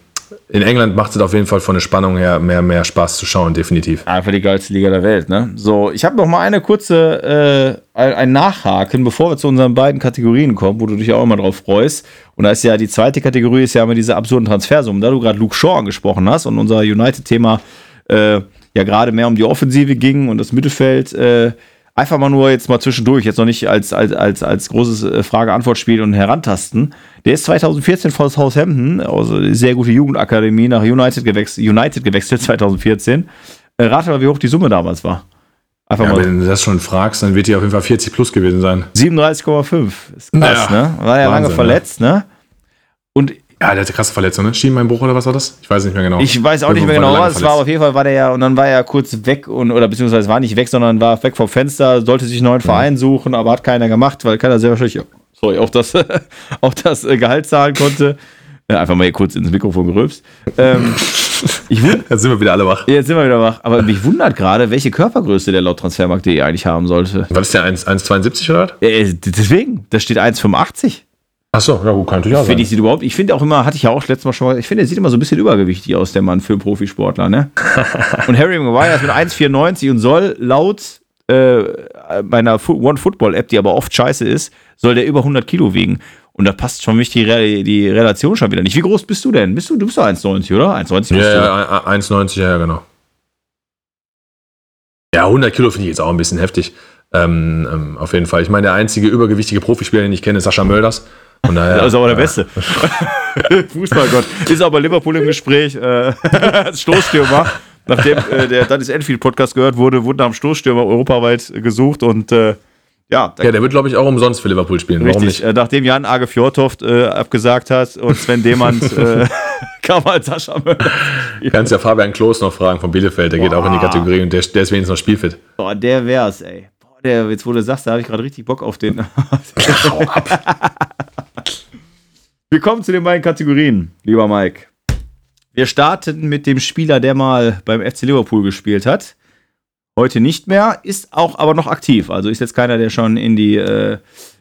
in England macht es auf jeden Fall von der Spannung her mehr, mehr Spaß zu schauen, definitiv. Einfach die geilste Liga der Welt, ne? So, ich habe noch mal eine kurze, äh, ein Nachhaken, bevor wir zu unseren beiden Kategorien kommen, wo du dich auch immer drauf freust. Und da ist ja die zweite Kategorie, ist ja immer diese absurden Transfersummen. Da du gerade Luke Shaw angesprochen hast und unser United-Thema äh, ja gerade mehr um die Offensive ging und das Mittelfeld. Äh, einfach mal nur jetzt mal zwischendurch, jetzt noch nicht als, als, als, als großes äh, Frage-Antwort-Spiel und herantasten. Der ist 2014 von Southampton, also sehr gute Jugendakademie, nach United gewechselt, United gewechselt 2014. Äh, rate mal, wie hoch die Summe damals war. Einfach ja, mal. Wenn du das schon fragst, dann wird die auf jeden Fall 40 plus gewesen sein. 37,5. Ist krass, naja, ne? War ja Wahnsinn, lange verletzt, ne? Und ja, der hatte krasse Verletzung, ne? Schienbeinbruch oder was war das? Ich weiß nicht mehr genau. Ich weiß auch nicht mehr genau, was es war. Auf jeden Fall war der ja, und dann war er kurz weg und, oder beziehungsweise war nicht weg, sondern war weg vom Fenster, sollte sich einen neuen Verein mhm. suchen, aber hat keiner gemacht, weil keiner sehr wahrscheinlich, sorry, auch das, auch das äh, Gehalt zahlen konnte. Ja, einfach mal hier kurz ins Mikrofon gerülpst. Ähm, ich jetzt sind wir wieder alle wach. Jetzt sind wir wieder wach. Aber mich wundert gerade, welche Körpergröße der laut Transfermarkt.de eigentlich haben sollte. War das der 1,72 oder? Ja, deswegen, da steht 1,85. Achso, ja gut, kann natürlich auch sein. Ich, überhaupt, ich finde auch immer, hatte ich ja auch letztes Mal schon mal, ich finde, er sieht immer so ein bisschen übergewichtig aus, der Mann für Profisportler, ne? und Harry Maguire ist mit 1,94 und soll laut äh, meiner One-Football-App, die aber oft scheiße ist, soll der über 100 Kilo wiegen. Und da passt schon mich die, Re die Relation schon wieder nicht. Wie groß bist du denn? Bist du, du bist doch 1,90, oder? 1,90 Ja, ja 1,90, ja, genau. Ja, 100 Kilo finde ich jetzt auch ein bisschen heftig. Ähm, ähm, auf jeden Fall. Ich meine, der einzige übergewichtige Profispieler, den ich kenne, ist Sascha Mölders. Von daher, Das ist aber der. Beste. Fußballgott. Ist aber Liverpool im Gespräch. Äh, als Stoßstürmer. Nachdem äh, der Dennis Enfield Podcast gehört wurde, wurde nach dem Stoßstürmer europaweit gesucht und äh, ja, Ja, der wird, glaube ich, auch umsonst für Liverpool spielen. Warum Richtig, nicht? äh, nachdem Jan Age Fjordhoft äh, abgesagt hat und Sven Demand äh, kam halt Sascha Möller. Du kannst ja Fabian Klos noch fragen von Bielefeld, der geht auch in die Boah. Kategorie und der, der ist wenigstens noch spielfit. Boah, der wär's, ey. Boah, der, jetzt wo du sagst, da habe ich gerade richtig Bock auf den. Hau ab. Wir kommen zu den beiden Kategorien, lieber Mike. Wir starten mit dem Spieler, der mal beim FC Liverpool gespielt hat. Heute nicht mehr, ist auch aber noch aktiv. Also ist jetzt keiner, der schon in die, äh,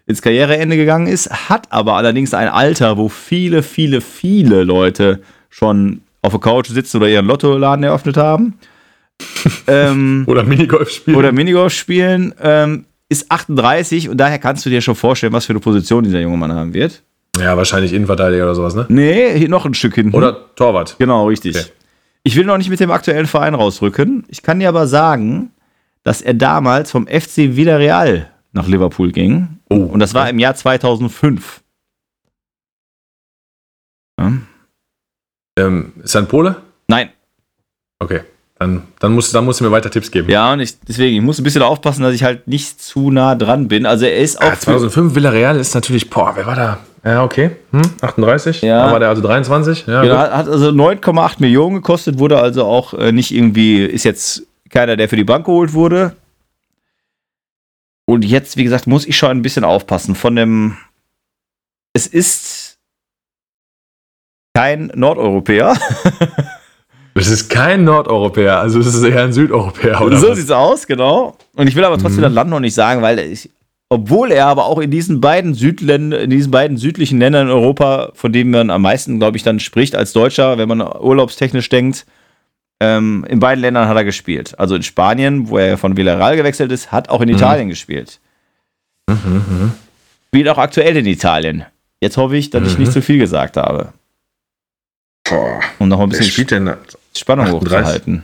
ins Karriereende gegangen ist, hat aber allerdings ein Alter, wo viele, viele, viele Leute schon auf der Couch sitzen oder ihren Lottoladen eröffnet haben. ähm, Oder Minigolf spielen. oder Minigolf spielen, ähm, ist 38 und daher kannst du dir schon vorstellen, was für eine Position dieser junge Mann haben wird. Ja, wahrscheinlich Innenverteidiger oder sowas, ne? Nee, hier noch ein Stück hinten. Oder Torwart. Genau, richtig. Okay. Ich will noch nicht mit dem aktuellen Verein rausrücken. Ich kann dir aber sagen, dass er damals vom FC Villarreal nach Liverpool ging. Oh, Und das war im Jahr 2005. Ja. Ähm, ist er ein Pole? Nein. Okay. Dann, dann, musst, dann musst du mir weiter Tipps geben. Ja, und ich, deswegen, ich muss ein bisschen aufpassen, dass ich halt nicht zu nah dran bin. Also er ist auch. Ah, 2005 Villarreal ist natürlich, boah, wer war da? Ja, okay. Hm, 38? Ja. Da war der also 23? Ja, Genau, hat also 9,8 Millionen gekostet, wurde also auch äh, nicht irgendwie, ist jetzt keiner, der für die Bank geholt wurde. Und jetzt, wie gesagt, muss ich schon ein bisschen aufpassen. Von dem, es ist kein Nordeuropäer. Das ist kein Nordeuropäer, also es ist eher ein Südeuropäer, oder? so was? sieht's aus, genau. Und ich will aber trotzdem Mhm. das Land noch nicht sagen, weil ich, obwohl er aber auch in diesen beiden Südländern, in diesen beiden südlichen Ländern in Europa, von denen man am meisten, glaube ich, dann spricht als Deutscher, wenn man urlaubstechnisch denkt, ähm, in beiden Ländern hat er gespielt. Also in Spanien, wo er von Villarreal gewechselt ist, hat auch in Italien gespielt. Mhm, Spielt auch aktuell in Italien. Jetzt hoffe ich, dass ich Mhm. nicht zu viel gesagt habe. Boah, Um noch ein bisschen? Spannung 38? hochzuhalten.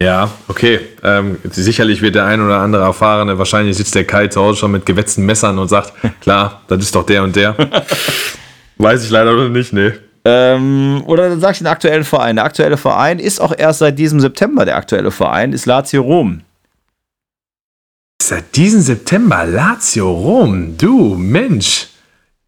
Ja, okay. Ähm, sicherlich wird der ein oder andere erfahrene, wahrscheinlich sitzt der Kai zu Hause schon mit gewetzten Messern und sagt, klar, das ist doch der und der. Weiß ich leider noch nicht, nee. Ähm, oder dann sag ich den aktuellen Verein. Der aktuelle Verein ist auch erst seit diesem September der aktuelle Verein, ist Lazio Rom. Seit diesem September Lazio Rom. Du, Mensch.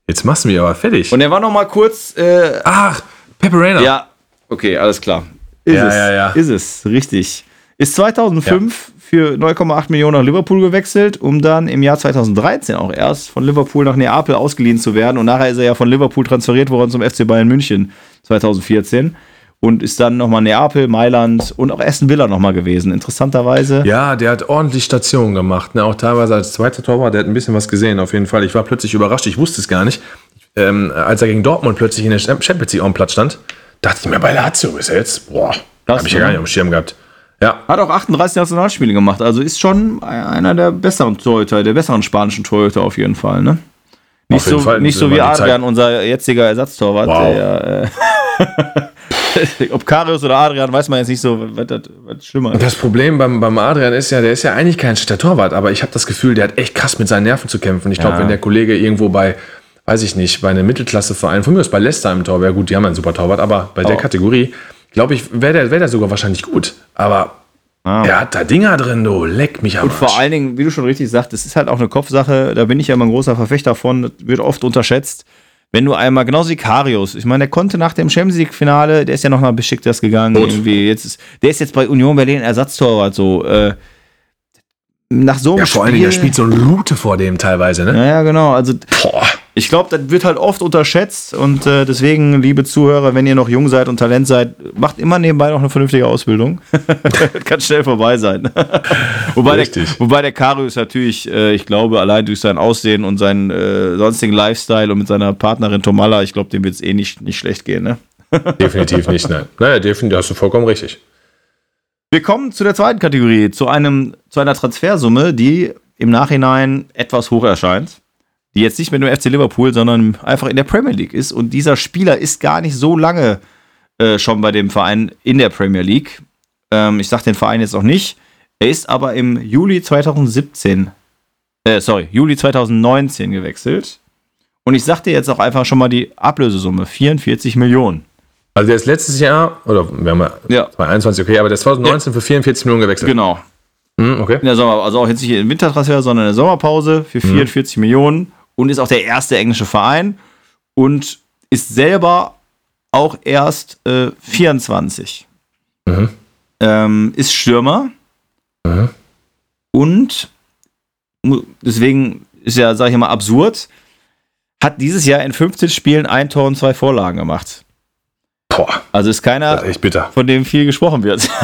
Jetzt machst du mich aber fertig. Und er war noch mal kurz, äh, Ach, Pepperina. ja, okay, alles klar. Ist Ja, es, ja, ja. ist es, richtig. Ist 2005 für 9,8 Millionen nach Liverpool gewechselt, um dann im Jahr 2013 auch erst von Liverpool nach Neapel ausgeliehen zu werden. Und nachher ist er ja von Liverpool transferiert worden zum FC Bayern München 2014 und ist dann nochmal Neapel, Mailand und auch Aston Villa nochmal gewesen. Interessanterweise. Ja, der hat ordentlich Stationen gemacht. Ne? Auch teilweise als zweiter Torwart, der hat ein bisschen was gesehen, auf jeden Fall. Ich war plötzlich überrascht, ich wusste es gar nicht. Ähm, als er gegen Dortmund plötzlich in der Champions League auf dem Platz stand, dachte ich mir, bei Lazio ist er jetzt, boah, habe ich ja gar nicht auf dem Schirm gehabt. Ja, Hat auch 38 Nationalspiele gemacht, also ist schon einer der besseren Torhüter, der besseren spanischen Torhüter auf jeden Fall, ne? Nicht so, Fall. nicht so wie Adrian, unser jetziger Ersatztorwart. Wow. Der, äh, ob Karius oder Adrian, weiß man jetzt nicht so, was, das, was schlimmer ist. Das Problem beim, beim Adrian ist ja, der ist ja eigentlich kein Torwart, aber ich habe das Gefühl, der hat echt krass mit seinen Nerven zu kämpfen. Ich glaube, Ja. wenn der Kollege irgendwo bei, weiß ich nicht, bei einem Mittelklasseverein, von mir aus bei Leicester im Tor wäre gut, die haben einen super Torwart, aber bei der Oh. Kategorie, glaube ich, wäre der, wär der sogar wahrscheinlich gut. Aber Ah. er hat da Dinger drin, du, leck mich am Und vor allen Dingen, wie du schon richtig sagst, es ist halt auch eine Kopfsache, da bin ich ja immer ein großer Verfechter von, das wird oft unterschätzt. Wenn du einmal, genauso wie Karius, ich meine, der konnte nach dem Champions League-Finale, der ist ja noch nach Besiktas gegangen, Gut. irgendwie, jetzt ist, der ist jetzt bei Union Berlin Ersatztorwart, so, äh, nach so einem Ja, vor allen Dingen, da spielt so ein Lute vor dem teilweise, ne? Ja, ja, genau. Also Boah. Ich glaube, das wird halt oft unterschätzt und äh, deswegen, liebe Zuhörer, wenn ihr noch jung seid und Talent seid, macht immer nebenbei noch eine vernünftige Ausbildung. Kann schnell vorbei sein. wobei, der, Richtig. wobei der Karius natürlich, äh, ich glaube, allein durch sein Aussehen und seinen äh, sonstigen Lifestyle und mit seiner Partnerin Tomala, ich glaube, dem wird es eh nicht, nicht schlecht gehen. Ne? Definitiv nicht, nein. Naja, definitiv, hast du vollkommen richtig. Wir kommen zu der zweiten Kategorie, zu, einem, zu einer Transfersumme, die im Nachhinein etwas hoch erscheint. Die jetzt nicht mit dem FC Liverpool, sondern einfach in der Premier League ist. Und dieser Spieler ist gar nicht so lange äh, schon bei dem Verein in der Premier League. Ähm, ich sage den Verein jetzt auch nicht. Er ist aber im Juli 2017, äh, sorry, Juli 2019 gewechselt. Und ich sag dir jetzt auch einfach schon mal die Ablösesumme: 44 Millionen. Also der ist letztes Jahr, oder wir haben Ja. 2021, okay, aber der ist 2019 für 44 Millionen gewechselt. Genau. Hm, okay. In der Sommer, also auch jetzt nicht im Wintertransfer, sondern in der Sommerpause für 44 Millionen und ist auch der erste englische Verein und ist selber auch erst äh, 24. Mhm. Ähm, ist Stürmer Mhm. und deswegen ist ja, sag ich mal, absurd, hat dieses Jahr in 15 Spielen ein Tor und zwei Vorlagen gemacht. Boah, Also ist keiner, ist von dem viel gesprochen wird.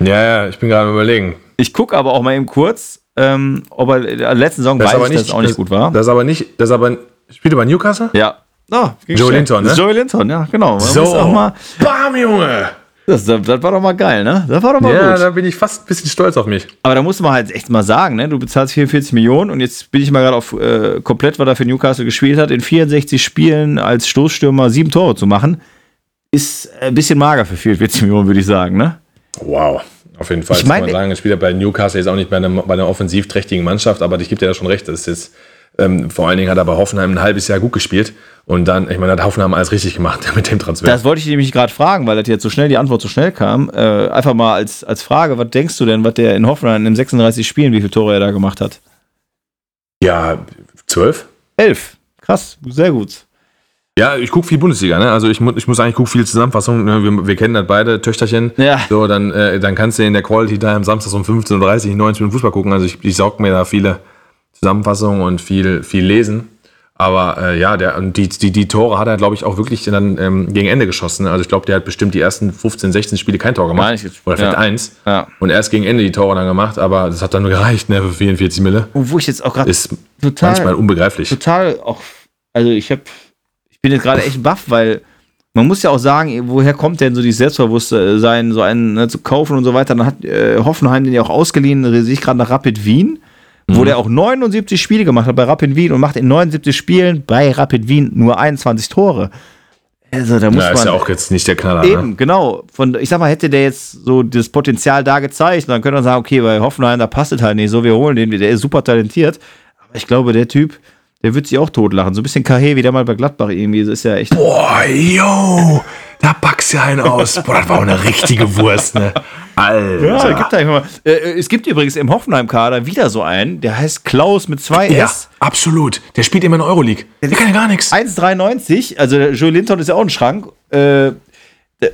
Ja, ja, ich bin gerade am überlegen. Ich gucke aber auch mal eben kurz, ähm, ob er in der letzten Saison Das weiß aber ich, nicht, dass es auch nicht das, gut war. Das aber nicht, das aber, spielt er bei Newcastle? Ja. Oh, Joe schnell. Linton, ne? Joey Linton, ja, genau. So. mal, Bam, Junge! das, das war doch mal geil, ne? Das war doch mal Ja, gut. da bin ich fast ein bisschen stolz auf mich. Aber da muss man halt echt mal sagen, ne? Du bezahlst 44 Millionen und jetzt bin ich mal gerade auf äh, komplett, was er für Newcastle gespielt hat, in 64 Spielen als Stoßstürmer sieben Tore zu machen, ist ein bisschen mager für 44 Millionen, würde ich sagen, ne? Wow. Auf jeden Fall. Ich meine- kann man sagen, spielt er bei Newcastle jetzt auch nicht bei einer, bei einer offensivträchtigen Mannschaft, aber ich gebe dir da schon recht. Das ist jetzt, ähm, vor allen Dingen hat er bei Hoffenheim ein halbes Jahr gut gespielt und dann, ich meine, hat Hoffenheim alles richtig gemacht mit dem Transfer. Das wollte ich nämlich gerade fragen, weil das jetzt so schnell, die Antwort so schnell kam. Äh, einfach mal als, als Frage, was denkst du denn, was der in Hoffenheim in 36 Spielen, wie viele Tore er da gemacht hat? ja, zwölf? Elf. Krass, sehr gut. Ja, ich gucke viel Bundesliga, ne? Also ich, ich muss eigentlich gucken viel Zusammenfassung. Ne? Wir, wir kennen das beide, Töchterchen. Ja. So, dann, äh, dann kannst du in der Quality da am Samstag um 15.30 Uhr 90 Minuten Fußball gucken. Also ich, ich saug mir da viele Zusammenfassungen und viel, viel lesen. Aber äh, ja, der, die, die, die Tore hat er, glaube ich, auch wirklich dann ähm, gegen Ende geschossen. Also ich glaube, der hat bestimmt die ersten 15, 16 Spiele kein Tor gemacht. Jetzt. Oder vielleicht Ja. eins. Ja. Und erst gegen Ende die Tore dann gemacht, aber das hat dann nur gereicht, ne, für 44 Mille. Und wo ich jetzt auch gerade Ist total, manchmal unbegreiflich. total auch, also ich habe, ich bin jetzt gerade echt baff, weil man muss ja auch sagen, woher kommt denn so dieses Selbstbewusstsein, so einen ne, zu kaufen und so weiter. Dann hat äh, Hoffenheim den ja auch ausgeliehen, sehe ich gerade nach Rapid Wien, wo der auch 79 Spiele gemacht hat bei Rapid Wien und macht in 79 Spielen bei Rapid Wien nur 21 Tore. Also da muss Ja, man ist ja auch jetzt nicht der Knaller. Eben, Ne? genau. Von, ich sag mal, hätte der jetzt so das Potenzial da gezeigt, dann könnte man sagen, okay, bei Hoffenheim, da passt es halt nicht so, wir holen den, der ist super talentiert. Aber ich glaube, der Typ, der wird sich auch totlachen. So ein bisschen Kahe, wie der mal bei Gladbach irgendwie, das ist ja echt. Boah, yo, da packst du einen aus. Boah, das war auch eine richtige Wurst, ne? Alter. Ja, gibt da mal. Äh, es gibt übrigens im Hoffenheim-Kader wieder so einen, der heißt Klaus mit zwei Ja, S. absolut. Der spielt immer in der Euroleague. Der kann ja gar nichts. 1,93, also der Joe Linton ist ja auch ein Schrank. Äh,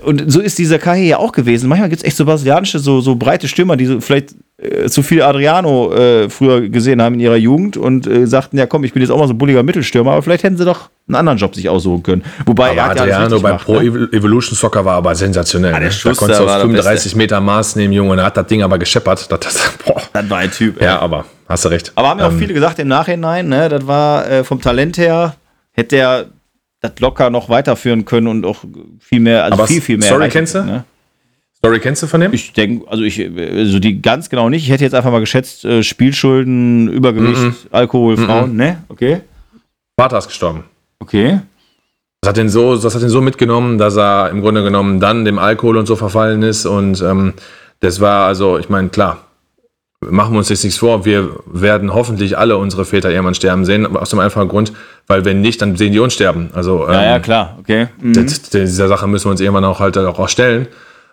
und so ist dieser Kahe ja auch gewesen. Manchmal gibt es echt so brasilianische, so, so breite Stürmer, die so vielleicht äh, zu viel Adriano äh, früher gesehen haben in ihrer Jugend und äh, sagten, ja komm, ich bin jetzt auch mal so ein bulliger Mittelstürmer, aber vielleicht hätten sie doch einen anderen Job sich aussuchen können. Wobei Aber Adriano richtig bei gemacht, Pro ne? Evo- Evolution Soccer war aber sensationell. der ne? Da konntest du auf der 35 Meter Maß nehmen, Junge, und er hat das Ding aber gescheppert. Das, das. Das war ein Typ. ey. Ja, aber hast du recht. Aber haben ja auch Ähm, viele gesagt im Nachhinein, ne, das war äh, vom Talent her, hätte er das locker noch weiterführen können und auch viel mehr, also Aber viel, viel mehr. Story kennst du? Ne? Story kennst du von dem? Ich denke, also ich, also die ganz genau nicht. Ich hätte jetzt einfach mal geschätzt, äh, Spielschulden, Übergewicht, Mhm. Alkohol, Frauen, ne? Okay. Vater ist gestorben. Okay. Das hat ihn so, das hat ihn so mitgenommen, dass er im Grunde genommen dann dem Alkohol und so verfallen ist. Und ähm, das war also, ich meine, klar, machen wir uns jetzt nichts vor, wir werden hoffentlich alle unsere Väter irgendwann sterben sehen, aus dem einfachen Grund, weil wenn nicht, dann sehen die uns sterben. Also Ja, ja, ähm, klar, okay. Mhm. dieser Sache müssen wir uns irgendwann auch halt auch stellen.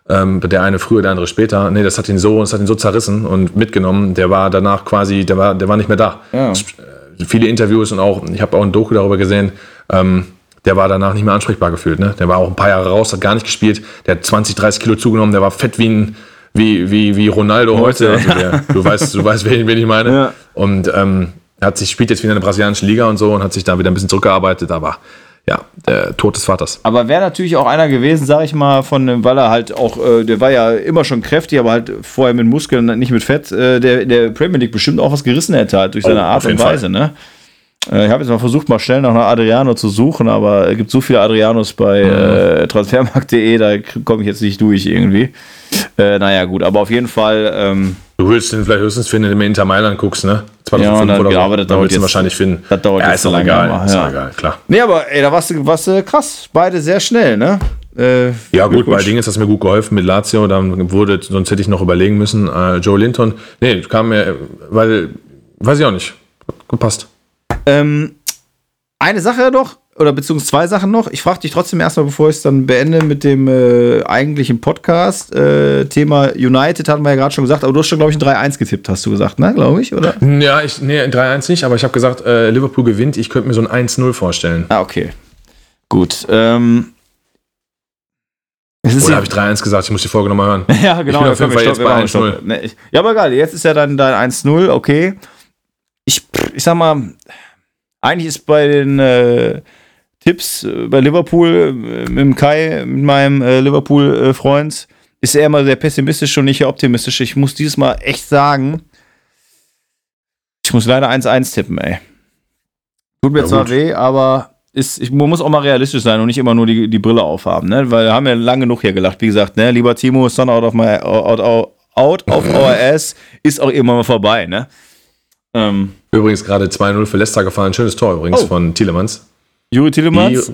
Ähm, der eine früher, der andere später. Nee, das hat ihn so, das hat ihn so zerrissen und mitgenommen. Der war danach quasi, der war, der war nicht mehr da. Ja. Äh, Viele Interviews und auch, ich habe auch ein Doku darüber gesehen, ähm, der war danach nicht mehr ansprechbar gefühlt. Ne? Der war auch ein paar Jahre raus, hat gar nicht gespielt. Der hat 20, 30 Kilo zugenommen, der war fett wie ein, wie, wie, wie Ronaldo heute. Also der, du weißt, du weißt, wen, wen ich meine. Ja. Und ähm, er hat sich, spielt jetzt wieder in der brasilianischen Liga und so und hat sich da wieder ein bisschen zurückgearbeitet, aber ja, der Tod des Vaters. Aber wäre natürlich auch einer gewesen, sag ich mal, von, weil er halt auch, äh, der war ja immer schon kräftig, aber halt vorher mit Muskeln, nicht mit Fett, äh, der der Premier League bestimmt auch was gerissen hätte, halt durch seine Oh, Art und Weise, ne? Äh, Ich habe jetzt mal versucht, mal schnell nach einer Adriano zu suchen, aber es gibt so viele Adrianos bei äh, transfermarkt.de, da komme ich jetzt nicht durch irgendwie. Äh, naja, gut, aber auf jeden Fall, ähm, Du willst den vielleicht höchstens finden, wenn du in Inter Mailand guckst, ne? 2005 Ja, und dann- oder ja, aber das da dauert willst du ihn jetzt- wahrscheinlich finden. das dauert ja, jetzt ist so lange, egal. aber, Ist ja. doch egal, klar. nee, aber ey, da warst du, warst du krass, beide sehr schnell, ne? Äh, Ja, gut, bei. Ding ist das mir gut geholfen mit Lazio. Dann wurde, sonst hätte ich noch überlegen müssen. Äh, Joe Linton. Nee, kam mir, weil, weiß ich auch nicht. Gepasst. Ähm, eine Sache noch, oder beziehungsweise zwei Sachen noch. Ich frage dich trotzdem erstmal, bevor ich es dann beende mit dem äh, eigentlichen Podcast. Äh, Thema United hatten wir ja gerade schon gesagt, aber du hast schon, glaube ich, ein 3-1 getippt, hast du gesagt, ne, glaube ich, oder? Ja, ich, nee, 3-1 nicht, aber ich habe gesagt, äh, Liverpool gewinnt. Ich könnte mir so ein 1-0 vorstellen. Ah, okay. Gut. Ähm, Oder habe ich 3-1 gesagt? Ich muss die Folge nochmal hören. ja, genau. Ich bin auf jeden Fall jetzt bei 1-0. Nee, ja, aber egal, jetzt ist ja dann dein 1-0, okay. Ich, ich sag mal, eigentlich ist bei den äh, Tipps äh, bei Liverpool äh, mit dem Kai, mit meinem äh, Liverpool-Freund, ist er immer sehr pessimistisch und nicht optimistisch. Ich muss dieses Mal echt sagen, ich muss leider 1-1 tippen, ey. Tut mir Ja, zwar gut. weh, aber ist, ich, man muss auch mal realistisch sein und nicht immer nur die, die Brille aufhaben, ne? Weil wir haben ja lange genug hier gelacht. Wie gesagt, ne, lieber Timo, Son out of my out, out, out of our ass ist auch irgendwann mal vorbei, ne? Ähm, Übrigens gerade 2-0 für Leicester gefallen. Schönes Tor übrigens Oh. von Tielemans. Juri Die, Tillemans?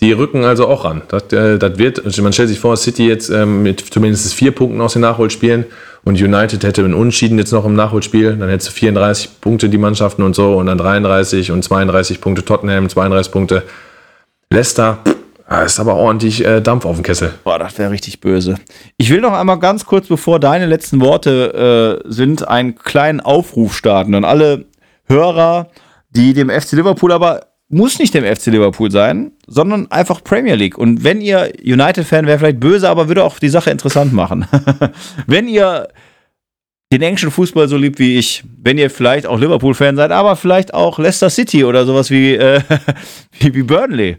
die rücken also auch ran. Das, äh, das wird, also man stellt sich vor, City jetzt ähm, mit zumindest vier Punkten aus den Nachholspielen und United hätte einen Unentschieden jetzt noch im Nachholspiel. Dann hättest du 34 Punkte die Mannschaften und so und dann 33 und 32 Punkte Tottenham, 32 Punkte Leicester. Da ist aber ordentlich äh, Dampf auf dem Kessel. Boah, das wäre richtig böse. Ich will noch einmal ganz kurz, bevor deine letzten Worte äh, sind, einen kleinen Aufruf starten an alle Hörer, die dem FC Liverpool aber muss nicht dem FC Liverpool sein, sondern einfach Premier League. Und wenn ihr United-Fan wäre vielleicht böse, aber würde auch die Sache interessant machen. wenn ihr den englischen Fußball so liebt wie ich, wenn ihr vielleicht auch Liverpool-Fan seid, aber vielleicht auch Leicester City oder sowas wie, äh, wie, wie Burnley.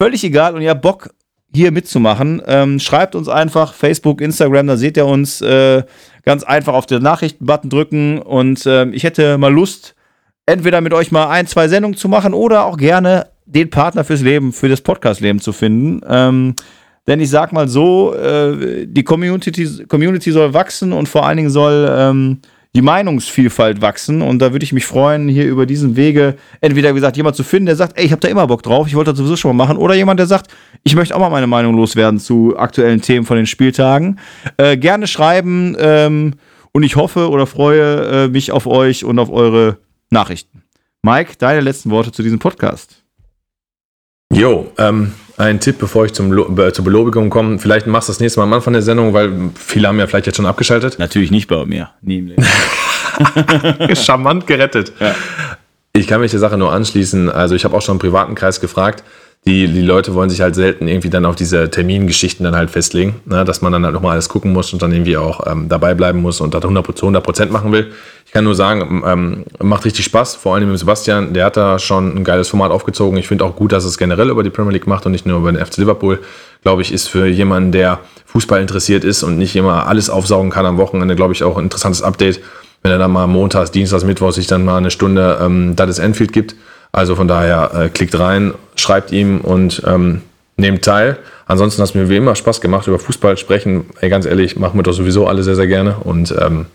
Völlig egal und ihr habt Bock, hier mitzumachen, ähm, schreibt uns einfach Facebook, Instagram, da seht ihr uns äh, ganz einfach auf den Nachrichtenbutton drücken und ähm, ich hätte mal Lust, entweder mit euch mal ein, zwei Sendungen zu machen oder auch gerne den Partner fürs Leben, für das Podcast-Leben zu finden. Ähm, denn ich sag mal so, äh, die Community, Community soll wachsen und vor allen Dingen soll ähm, die Meinungsvielfalt wachsen. Und da würde ich mich freuen, hier über diesen Wege entweder, wie gesagt, jemand zu finden, der sagt, ey, ich habe da immer Bock drauf, ich wollte das sowieso schon mal machen. Oder jemand, der sagt, ich möchte auch mal meine Meinung loswerden zu aktuellen Themen von den Spieltagen. Äh, gerne schreiben ähm, und ich hoffe oder freue äh, mich auf euch und auf eure Nachrichten. Mike, deine letzten Worte zu diesem Podcast. Jo, ähm, ein Tipp, bevor ich zum äh, zur Belobigung komme. Vielleicht machst du das nächste Mal am Anfang der Sendung, weil viele haben ja vielleicht jetzt schon abgeschaltet. Natürlich nicht bei mir. Nie im Leben. Charmant gerettet. Ja. Ich kann mich der Sache nur anschließen. Also ich habe auch schon im privaten Kreis gefragt. Die, die Leute wollen sich halt selten irgendwie dann auf diese Termingeschichten dann halt festlegen, ne? dass man dann halt nochmal alles gucken muss und dann irgendwie auch ähm, dabei bleiben muss und das 100%, 100 machen will. Ich kann nur sagen, ähm, macht richtig Spaß, vor allem mit Sebastian, der hat da schon ein geiles Format aufgezogen. Ich finde auch gut, dass es generell über die Premier League macht und nicht nur über den FC Liverpool. Glaube ich, ist für jemanden, der Fußball interessiert ist und nicht immer alles aufsaugen kann am Wochenende, glaube ich, auch ein interessantes Update, wenn er dann mal montags, dienstags, mittwochs sich dann mal eine Stunde ähm, Dallas Enfield gibt. Also von daher äh, klickt rein, schreibt ihm und ähm, nehmt teil. Ansonsten hat es mir wie immer Spaß gemacht, über Fußball sprechen. Ey, ganz ehrlich, machen wir doch sowieso alle sehr, sehr gerne. Und ähm,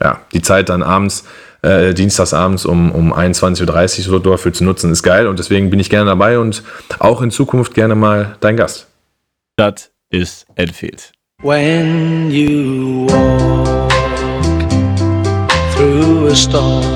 ja, die Zeit dann abends, äh, dienstags abends um, um 21.30 Uhr so dafür zu nutzen, ist geil. Und deswegen bin ich gerne dabei und auch in Zukunft gerne mal dein Gast. Das ist Enfield. When you walk through a storm,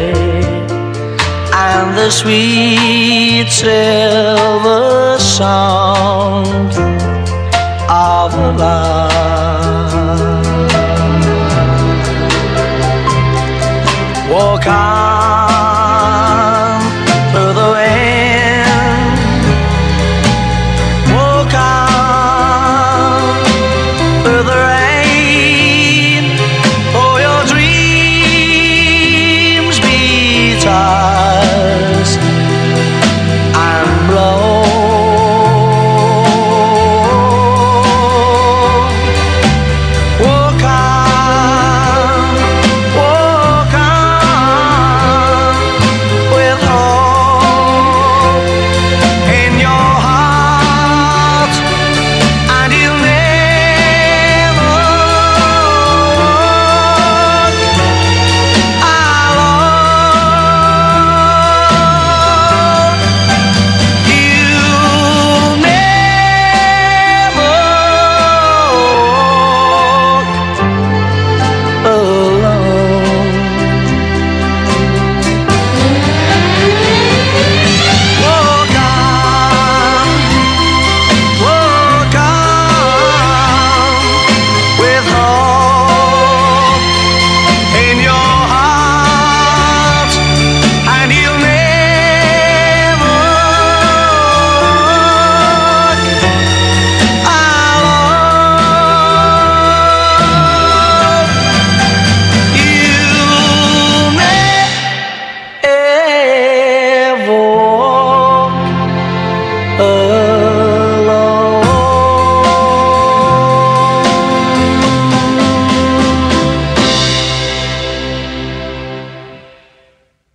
and the sweet silver sound of love. Walk on